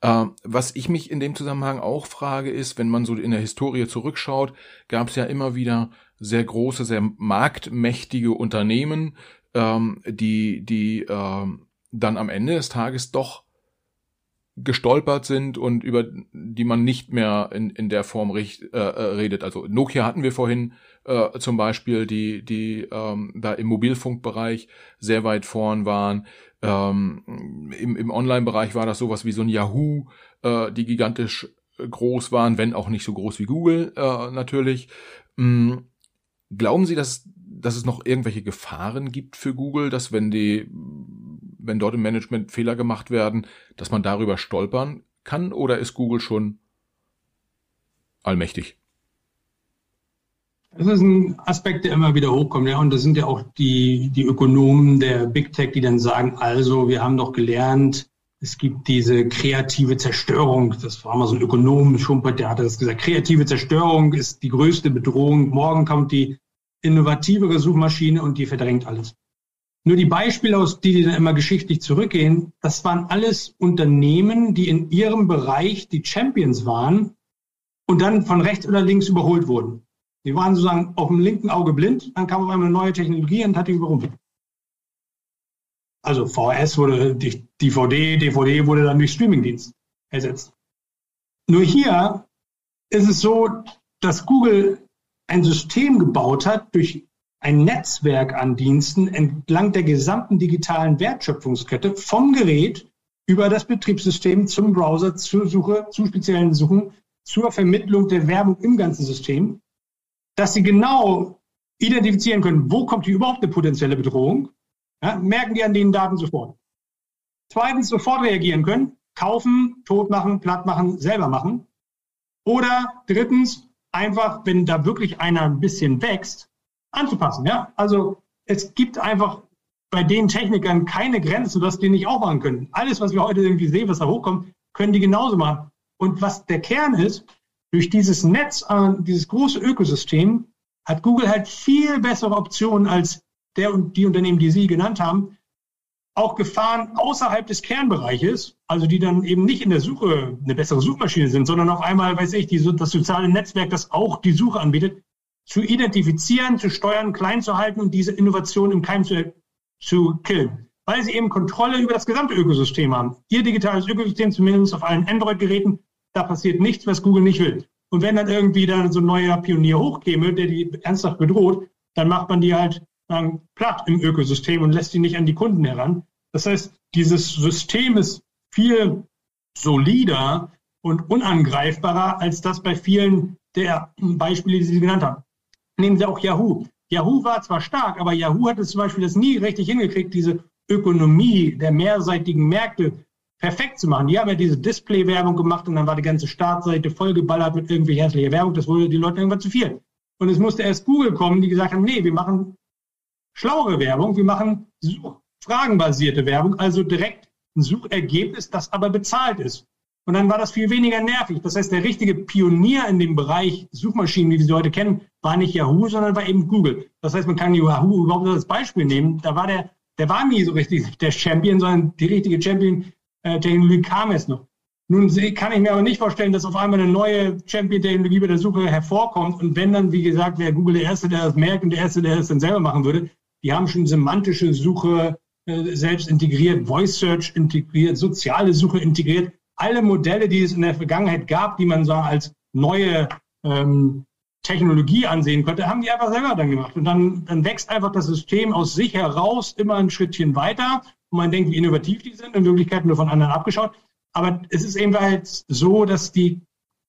Äh, was ich mich in dem Zusammenhang auch frage, ist, wenn man so in der Historie zurückschaut, gab es ja immer wieder sehr große, sehr marktmächtige Unternehmen, ähm, die die äh, dann am Ende des Tages doch gestolpert sind und über die man nicht mehr in, in der Form richt, äh, äh, redet. Also Nokia hatten wir vorhin äh, zum Beispiel, die, die ähm, da im Mobilfunkbereich sehr weit vorn waren. Ähm, Im im Online-Bereich war das sowas wie so ein Yahoo, äh, die gigantisch groß waren, wenn auch nicht so groß wie Google äh, natürlich. Ähm, glauben Sie, dass, dass es noch irgendwelche Gefahren gibt für Google, dass wenn die wenn dort im Management Fehler gemacht werden, dass man darüber stolpern kann oder ist Google schon allmächtig? Das ist ein Aspekt, der immer wieder hochkommt. Ja, und das sind ja auch die, die Ökonomen der Big Tech, die dann sagen, also wir haben doch gelernt, es gibt diese kreative Zerstörung. Das war mal so ein Ökonom, Schumpert, der hatte das gesagt. Kreative Zerstörung ist die größte Bedrohung. Morgen kommt die innovativere Suchmaschine und die verdrängt alles. Nur die Beispiele, aus die, die dann immer geschichtlich zurückgehen, das waren alles Unternehmen, die in ihrem Bereich die Champions waren und dann von rechts oder links überholt wurden. Die waren sozusagen auf dem linken Auge blind, dann kam auf einmal eine neue Technologie und hat die überrumpelt. Also VHS wurde durch DVD, DVD wurde dann durch Streamingdienst ersetzt. Nur hier ist es so, dass Google ein System gebaut hat, durch ein Netzwerk an Diensten entlang der gesamten digitalen Wertschöpfungskette vom Gerät über das Betriebssystem zum Browser, zur Suche, zu speziellen Suchen, zur Vermittlung der Werbung im ganzen System, dass sie genau identifizieren können, wo kommt hier überhaupt eine potenzielle Bedrohung, ja, merken die an den Daten sofort. Zweitens sofort reagieren können, kaufen, tot machen, platt machen, selber machen. Oder drittens einfach, wenn da wirklich einer ein bisschen wächst, anzupassen. Ja? Also es gibt einfach bei den Technikern keine Grenzen, dass die nicht auch machen können. Alles, was wir heute irgendwie sehen, was da hochkommt, können die genauso machen. Und was der Kern ist, durch dieses Netz, dieses große Ökosystem, hat Google halt viel bessere Optionen als der und die Unternehmen, die Sie genannt haben, auch Gefahren außerhalb des Kernbereiches, also die dann eben nicht in der Suche eine bessere Suchmaschine sind, sondern auf einmal, weiß ich, die, das soziale Netzwerk, das auch die Suche anbietet, zu identifizieren, zu steuern, klein zu halten und diese Innovation im Keim zu, zu killen. Weil sie eben Kontrolle über das gesamte Ökosystem haben. Ihr digitales Ökosystem, zumindest auf allen Android-Geräten, da passiert nichts, was Google nicht will. Und wenn dann irgendwie dann so ein neuer Pionier hochkäme, der die ernsthaft bedroht, dann macht man die halt ähm, platt im Ökosystem und lässt die nicht an die Kunden heran. Das heißt, dieses System ist viel solider und unangreifbarer als das bei vielen der Beispiele, die Sie genannt haben. Nehmen Sie auch Yahoo. Yahoo war zwar stark, aber Yahoo hat es zum Beispiel das nie richtig hingekriegt, diese Ökonomie der mehrseitigen Märkte perfekt zu machen. Die haben ja diese Display-Werbung gemacht und dann war die ganze Startseite vollgeballert mit irgendwie hässlicher Werbung. Das wurde die Leute irgendwann zu viel. Und es musste erst Google kommen, die gesagt haben, nee, wir machen schlauere Werbung, wir machen fragenbasierte Werbung, also direkt ein Suchergebnis, das aber bezahlt ist. Und dann war das viel weniger nervig. Das heißt, der richtige Pionier in dem Bereich Suchmaschinen, wie wir sie heute kennen, war nicht Yahoo, sondern war eben Google. Das heißt, man kann Yahoo überhaupt als Beispiel nehmen. Da war der, der war nie so richtig der Champion, sondern die richtige Champion-Technologie kam es noch. Nun kann ich mir aber nicht vorstellen, dass auf einmal eine neue Champion-Technologie bei der Suche hervorkommt. Und wenn dann, wie gesagt, wäre Google der Erste, der das merkt und der Erste, der es dann selber machen würde. Die haben schon semantische Suche äh, selbst integriert, Voice Search integriert, soziale Suche integriert alle Modelle, die es in der Vergangenheit gab, die man so als neue ähm, Technologie ansehen konnte, haben die einfach selber dann gemacht. Und dann, dann wächst einfach das System aus sich heraus immer ein Schrittchen weiter. Und man denkt, wie innovativ die sind, in Wirklichkeit nur von anderen abgeschaut. Aber es ist eben halt so, dass die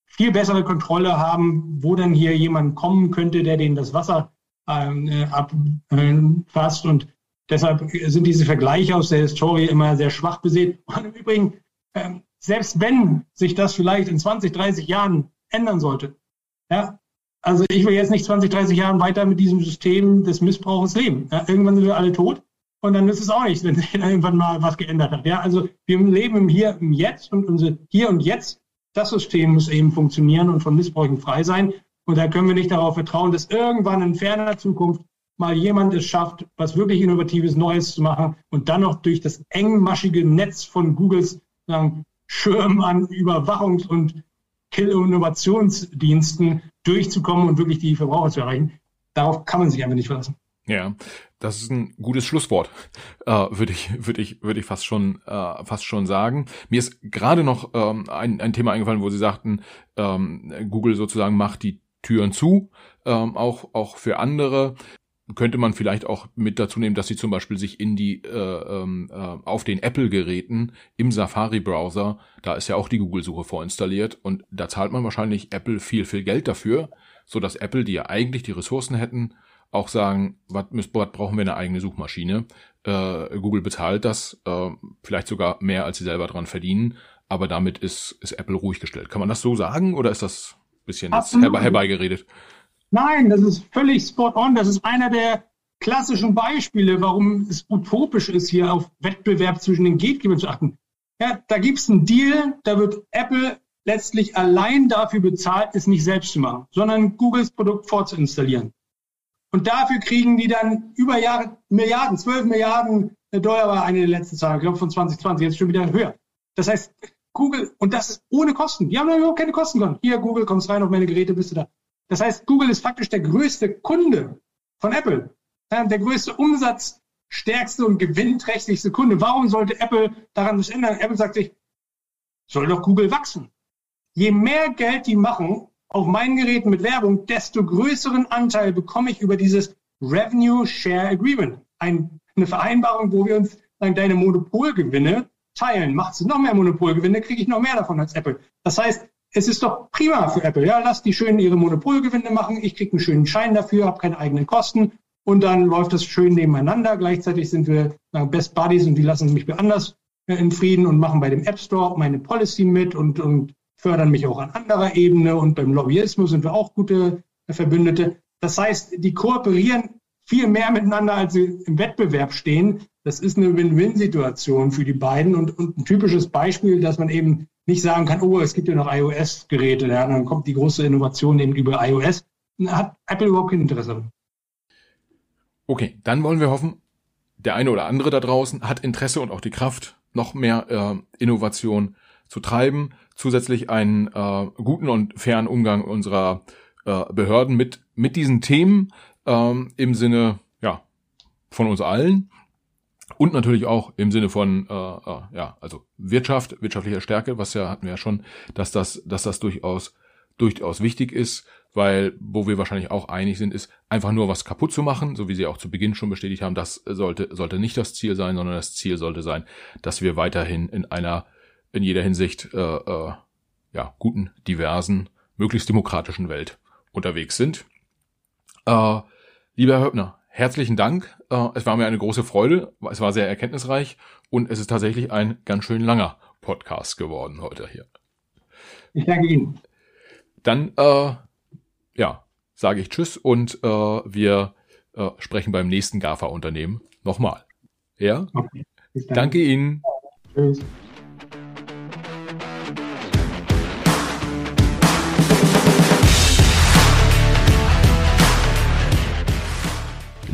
viel bessere Kontrolle haben, wo dann hier jemand kommen könnte, der denen das Wasser abfasst. Äh, und deshalb sind diese Vergleiche aus der Historie immer sehr schwach besät. Und im Übrigen, ähm, selbst wenn sich das vielleicht in 20, 30 Jahren ändern sollte, ja, also ich will jetzt nicht 20, 30 Jahren weiter mit diesem System des Missbrauchs leben. Ja, irgendwann sind wir alle tot und dann ist es auch nichts, wenn sich irgendwann mal was geändert hat. Ja, also wir leben im Hier, im Jetzt und unser Hier und Jetzt, Das System muss eben funktionieren und von Missbräuchen frei sein. Und da können wir nicht darauf vertrauen, dass irgendwann in ferner Zukunft mal jemand es schafft, was wirklich Innovatives Neues zu machen und dann noch durch das engmaschige Netz von Googles sagen, Schirm an Überwachungs- und Kill-Innovationsdiensten durchzukommen und wirklich die Verbraucher zu erreichen. Darauf kann man sich einfach nicht verlassen. Ja, das ist ein gutes Schlusswort, äh, würde ich, würde ich, würde ich fast schon, äh, fast schon sagen. Mir ist gerade noch ähm, ein, ein Thema eingefallen, wo Sie sagten, ähm, Google sozusagen macht die Türen zu, ähm, auch auch für andere könnte man vielleicht auch mit dazu nehmen, dass sie zum Beispiel sich in die äh, ähm, äh, auf den Apple-Geräten im Safari-Browser, da ist ja auch die Google-Suche vorinstalliert und da zahlt man wahrscheinlich Apple viel, viel Geld dafür, so dass Apple, die ja eigentlich die Ressourcen hätten, auch sagen, was, brauchen wir eine eigene Suchmaschine? Äh, Google bezahlt das, äh, vielleicht sogar mehr, als sie selber dran verdienen, aber damit ist, ist Apple ruhig gestellt. Kann man das so sagen oder ist das bisschen jetzt herbe herbeigeredet? Nein, das ist völlig spot on. Das ist einer der klassischen Beispiele, warum es utopisch ist, hier auf Wettbewerb zwischen den Gatekeepern zu achten. Ja, da gibt es einen Deal, da wird Apple letztlich allein dafür bezahlt, es nicht selbst zu machen, sondern Googles Produkt vorzuinstallieren. Und dafür kriegen die dann über Jahre Milliarden, 12 Milliarden Dollar war eine der letzten Zahlen, ich glaube von 2020, jetzt schon wieder höher. Das heißt, Google, und das ist ohne Kosten. Die haben überhaupt keine Kosten gehabt. Hier, Google, kommst rein auf meine Geräte, bist du da. Das heißt, Google ist faktisch der größte Kunde von Apple. Der größte Umsatz, stärkste und gewinnträchtigste Kunde. Warum sollte Apple daran was ändern? Apple sagt sich, soll doch Google wachsen. Je mehr Geld die machen auf meinen Geräten mit Werbung, desto größeren Anteil bekomme ich über dieses Revenue Share Agreement. Ein, eine Vereinbarung, wo wir uns sagen, deine Monopolgewinne teilen. Macht noch mehr Monopolgewinne, kriege ich noch mehr davon als Apple. Das heißt, es ist doch prima für Apple. Ja, lass die schön ihre Monopolgewinne machen. Ich kriege einen schönen Schein dafür, habe keine eigenen Kosten und dann läuft das schön nebeneinander. Gleichzeitig sind wir Best Buddies und die lassen mich anders äh, in Frieden und machen bei dem App Store meine Policy mit und, und fördern mich auch an anderer Ebene und beim Lobbyismus sind wir auch gute äh, Verbündete. Das heißt, die kooperieren viel mehr miteinander, als sie im Wettbewerb stehen. Das ist eine Win-Win-Situation für die beiden und, und ein typisches Beispiel, dass man eben nicht sagen kann, oh, es gibt ja noch iOS-Geräte, ja, dann kommt die große Innovation eben über iOS. Hat Apple überhaupt kein Interesse. Okay, dann wollen wir hoffen, der eine oder andere da draußen hat Interesse und auch die Kraft, noch mehr äh, Innovation zu treiben, zusätzlich einen äh, guten und fairen Umgang unserer äh, Behörden mit, mit diesen Themen ähm, im Sinne ja, von uns allen und natürlich auch im Sinne von äh, äh, ja also Wirtschaft wirtschaftlicher Stärke was ja hatten wir ja schon dass das dass das durchaus durchaus wichtig ist weil wo wir wahrscheinlich auch einig sind ist einfach nur was kaputt zu machen so wie Sie auch zu Beginn schon bestätigt haben das sollte sollte nicht das Ziel sein sondern das Ziel sollte sein dass wir weiterhin in einer in jeder Hinsicht äh, äh, ja guten diversen möglichst demokratischen Welt unterwegs sind. Äh, lieber Herr Höppner herzlichen Dank. Äh, es war mir eine große Freude. Es war sehr erkenntnisreich und es ist tatsächlich ein ganz schön langer Podcast geworden heute hier. Ich danke Ihnen. Dann, äh, ja, sage ich Tschüss und äh, wir äh, sprechen beim nächsten GAFA-Unternehmen nochmal. Ja? Okay. Danke Ihnen. Tschüss.